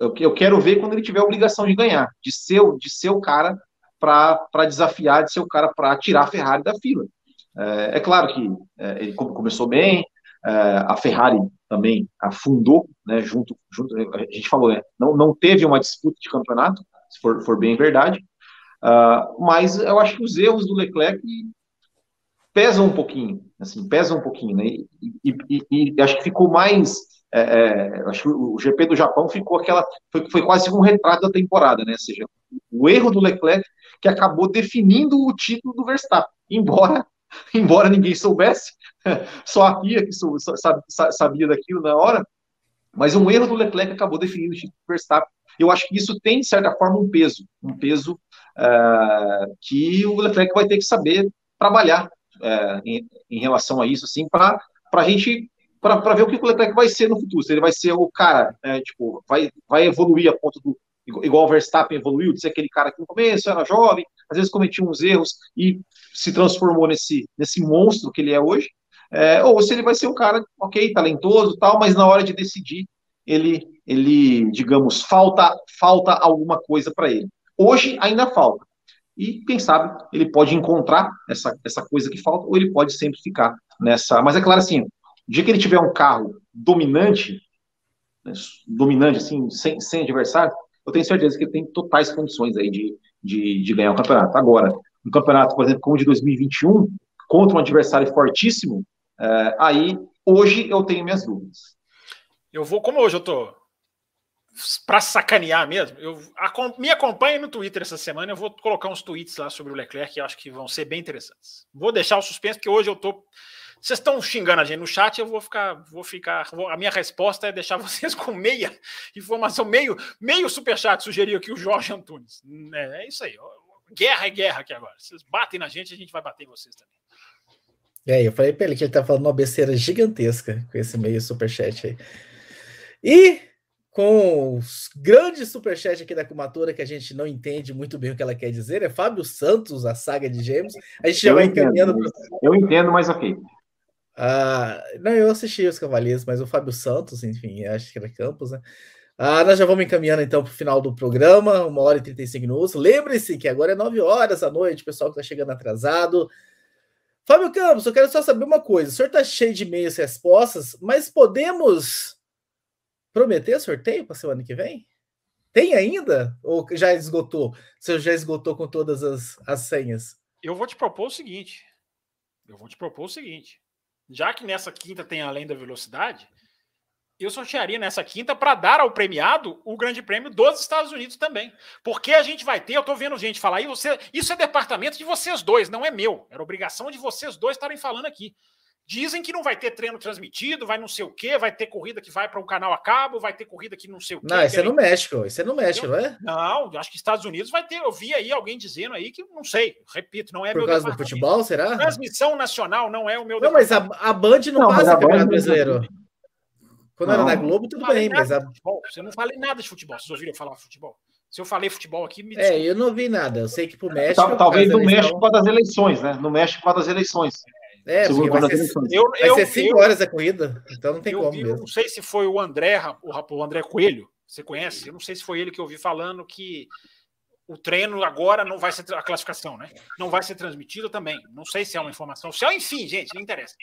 eu, eu quero ver quando ele tiver a obrigação de ganhar, de ser, de ser o cara para desafiar, de ser o cara para tirar a Ferrari da fila. É, é claro que é, ele começou bem, a Ferrari também afundou, né, junto, junto, a gente falou, né, não, não teve uma disputa de campeonato, se for, for bem verdade, uh, mas eu acho que os erros do Leclerc pesam um pouquinho, assim, pesam um pouquinho, né, e, e, e, e acho que ficou mais é, é, acho que o GP do Japão ficou aquela, foi, foi quase um retrato da temporada, né? Ou seja, o erro do Leclerc que acabou definindo o título do Verstappen, embora embora ninguém soubesse, só a FIA que sabia daquilo na hora, mas um erro do Leclerc acabou definindo o título do Verstappen. Eu acho que isso tem, de certa forma, um peso, um peso uh, que o Leclerc vai ter que saber trabalhar uh, em, em, relação a isso, assim, para a gente para ver o que o Leclerc vai ser no futuro. Se ele vai ser o cara, né, tipo, vai, vai evoluir a ponto do. Igual o Verstappen evoluiu, de ser aquele cara que no começo era jovem, às vezes cometia uns erros e se transformou nesse, nesse monstro que ele é hoje. É, ou se ele vai ser um cara, ok, talentoso tal, mas na hora de decidir, ele, ele digamos, falta, falta alguma coisa para ele. Hoje ainda falta. E quem sabe ele pode encontrar essa, essa coisa que falta, ou ele pode sempre ficar nessa. Mas é claro assim, o dia que ele tiver um carro dominante, né, dominante, assim, sem, sem adversário, eu tenho certeza que ele tem totais condições aí de, de, de ganhar o campeonato. Agora, um campeonato, por exemplo, como o de 2021, contra um adversário fortíssimo, é, aí hoje eu tenho minhas dúvidas. Eu vou, como hoje eu tô para sacanear mesmo, eu a, me acompanhe no Twitter essa semana, eu vou colocar uns tweets lá sobre o Leclerc que acho que vão ser bem interessantes. Vou deixar o suspense porque hoje eu tô vocês estão xingando a gente no chat, eu vou ficar, vou ficar. Vou, a minha resposta é deixar vocês com meia informação, meio, meio superchat, sugeriu aqui o Jorge Antunes. É, é isso aí. Guerra é guerra aqui agora. Vocês batem na gente, a gente vai bater em vocês também. É, eu falei para ele que ele tá falando uma besteira gigantesca com esse meio superchat aí. E com os grandes superchat aqui da Cumatura, que a gente não entende muito bem o que ela quer dizer, é Fábio Santos, a saga de Gêmeos. A gente já eu vai entendo, encaminhando. Eu entendo, mas ok. Ah, não, eu assisti os Cavaleiros, mas o Fábio Santos, enfim, acho que era Campos, né? Ah, nós já vamos encaminhando então para o final do programa, uma hora e 35 minutos. Lembre-se que agora é 9 horas da noite, pessoal que está chegando atrasado. Fábio Campos, eu quero só saber uma coisa: o senhor está cheio de e-mails e respostas, mas podemos prometer sorteio para semana que vem? Tem ainda? Ou já esgotou? Você já esgotou com todas as, as senhas? Eu vou te propor o seguinte. Eu vou te propor o seguinte já que nessa quinta tem além da velocidade, eu sortearia nessa quinta para dar ao premiado o Grande Prêmio dos Estados Unidos também. Porque a gente vai ter, eu estou vendo gente falar aí, você, isso é departamento de vocês dois, não é meu. Era obrigação de vocês dois estarem falando aqui. Dizem que não vai ter treino transmitido, vai não sei o quê, vai ter corrida que vai para o canal a cabo, vai ter corrida que não sei o quê. Não, isso é no México, isso é no México, não é? Não, acho que Estados Unidos vai ter. Eu vi aí alguém dizendo aí que não sei, repito, não é Por meu causa do futebol, será? Transmissão nacional não é o meu. Não, mas a, a Band não, não passa Campeonato Brasileiro. Quando não. era na Globo, tudo bem, mas a... Você não falei nada de futebol. Vocês ouviram falar de futebol? Se eu falei futebol aqui, me É, eu não vi nada. Eu sei que pro México. Talvez no México para das eleições, né? No México para das eleições. É, porque vai ser, eu, vai eu, ser cinco eu, horas a corrida, então não tem como vi, mesmo. Não sei se foi o André, o, o André Coelho, você conhece? Eu não sei se foi ele que eu vi falando que o treino agora não vai ser a classificação, né? Não vai ser transmitido também. Não sei se é uma informação oficial, enfim, gente, não interessa.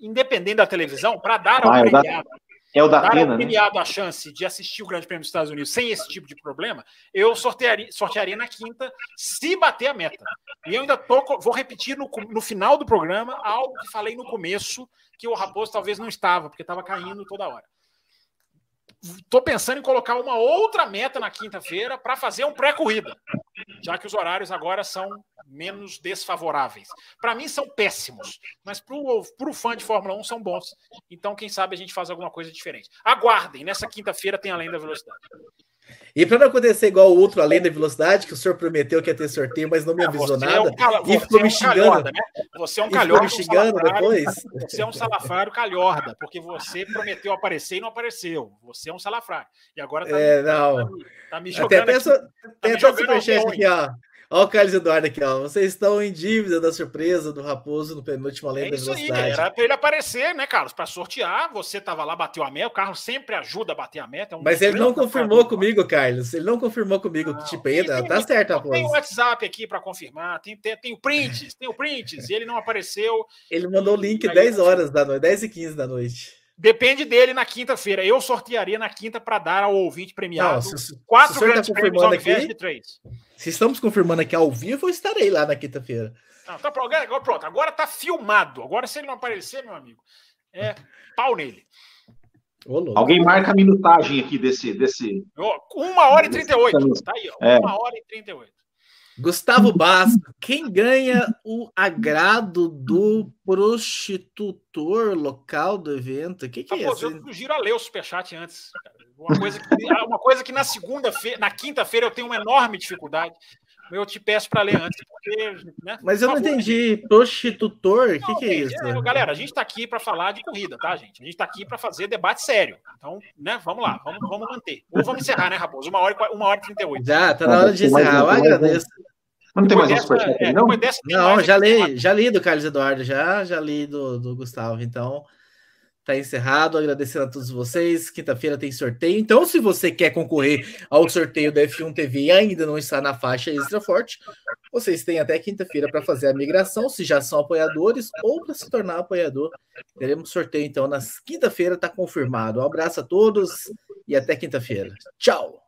Independente da televisão, para dar ao ah, premiado, é o da dar pena, ao premiado né? a chance de assistir o Grande Prêmio dos Estados Unidos sem esse tipo de problema, eu sortearia, sortearia na quinta se bater a meta. E eu ainda tô, vou repetir no, no final do programa algo que falei no começo, que o Raposo talvez não estava, porque estava caindo toda hora. Estou pensando em colocar uma outra meta na quinta-feira para fazer um pré-corrida, já que os horários agora são menos desfavoráveis. Para mim são péssimos, mas para o fã de Fórmula 1 são bons. Então, quem sabe a gente faz alguma coisa diferente. Aguardem, nessa quinta-feira tem Além da Velocidade. E para não acontecer igual o outro além da velocidade, que o senhor prometeu que ia ter sorteio, mas não me ah, avisou nada. É um cal... e ficou é me xingando. Calhorda, né? Você é um calhorda. xingando depois. Você é um salafrário calhorda, porque você prometeu aparecer e não apareceu. Você é um salafrário. E agora tá, é, não. tá, tá me jogando. Até, aqui, tá até superchat aqui, ó. Olha o Carlos Eduardo aqui, ó. Vocês estão em dívida da surpresa do Raposo no penúltimo além é da velocidade. Aí, era para ele aparecer, né, Carlos? Para sortear. Você estava lá, bateu a meta. O Carlos sempre ajuda a bater a meta. É um Mas ele não confirmou comigo, Carlos. Ele não confirmou comigo que tipo ainda. Tá certo, Raposo. Tem o WhatsApp aqui para confirmar. Tem, tem, tem o prints, tem o prints. E ele não apareceu. Ele mandou o link 10 horas da noite, 10 e 15 da noite. Depende dele na quinta-feira. Eu sortearia na quinta para dar ao ouvinte premiado não, se, quatro se grandes tá prêmios ao invés de três. Se estamos confirmando aqui ao vivo, eu estarei lá na quinta-feira. Tá pronto, agora, tá filmado. Agora, se ele não aparecer, meu amigo, é pau nele. Alguém marca a minutagem aqui desse. desse... Uma hora e 38. Tá aí, ó. É. Uma hora e 38. Gustavo Basco, quem ganha o agrado do prostitutor local do evento? O que, que ah, é isso? Eu sugiro a ler o superchat antes. Uma coisa que, uma coisa que na segunda-feira, na quinta-feira eu tenho uma enorme dificuldade eu te peço para ler antes, porque. Né? Mas eu não entendi. Prostitutor? O que, que é isso? É, galera, a gente está aqui para falar de corrida, tá, gente? A gente está aqui para fazer debate sério. Então, né, vamos lá, vamos, vamos manter. Ou vamos encerrar, né, Raposo? Uma hora, uma hora e 38. Já, tá na hora de encerrar. Eu agradeço. Não tem mais um superchat é, não? Não, já li, já li do Carlos Eduardo, já, já li do, do Gustavo. Então, Tá encerrado, agradecendo a todos vocês. Quinta-feira tem sorteio. Então, se você quer concorrer ao sorteio da F1 TV e ainda não está na faixa extra forte, vocês têm até quinta-feira para fazer a migração, se já são apoiadores ou para se tornar apoiador. Teremos sorteio então na quinta-feira, está confirmado. Um abraço a todos e até quinta-feira. Tchau!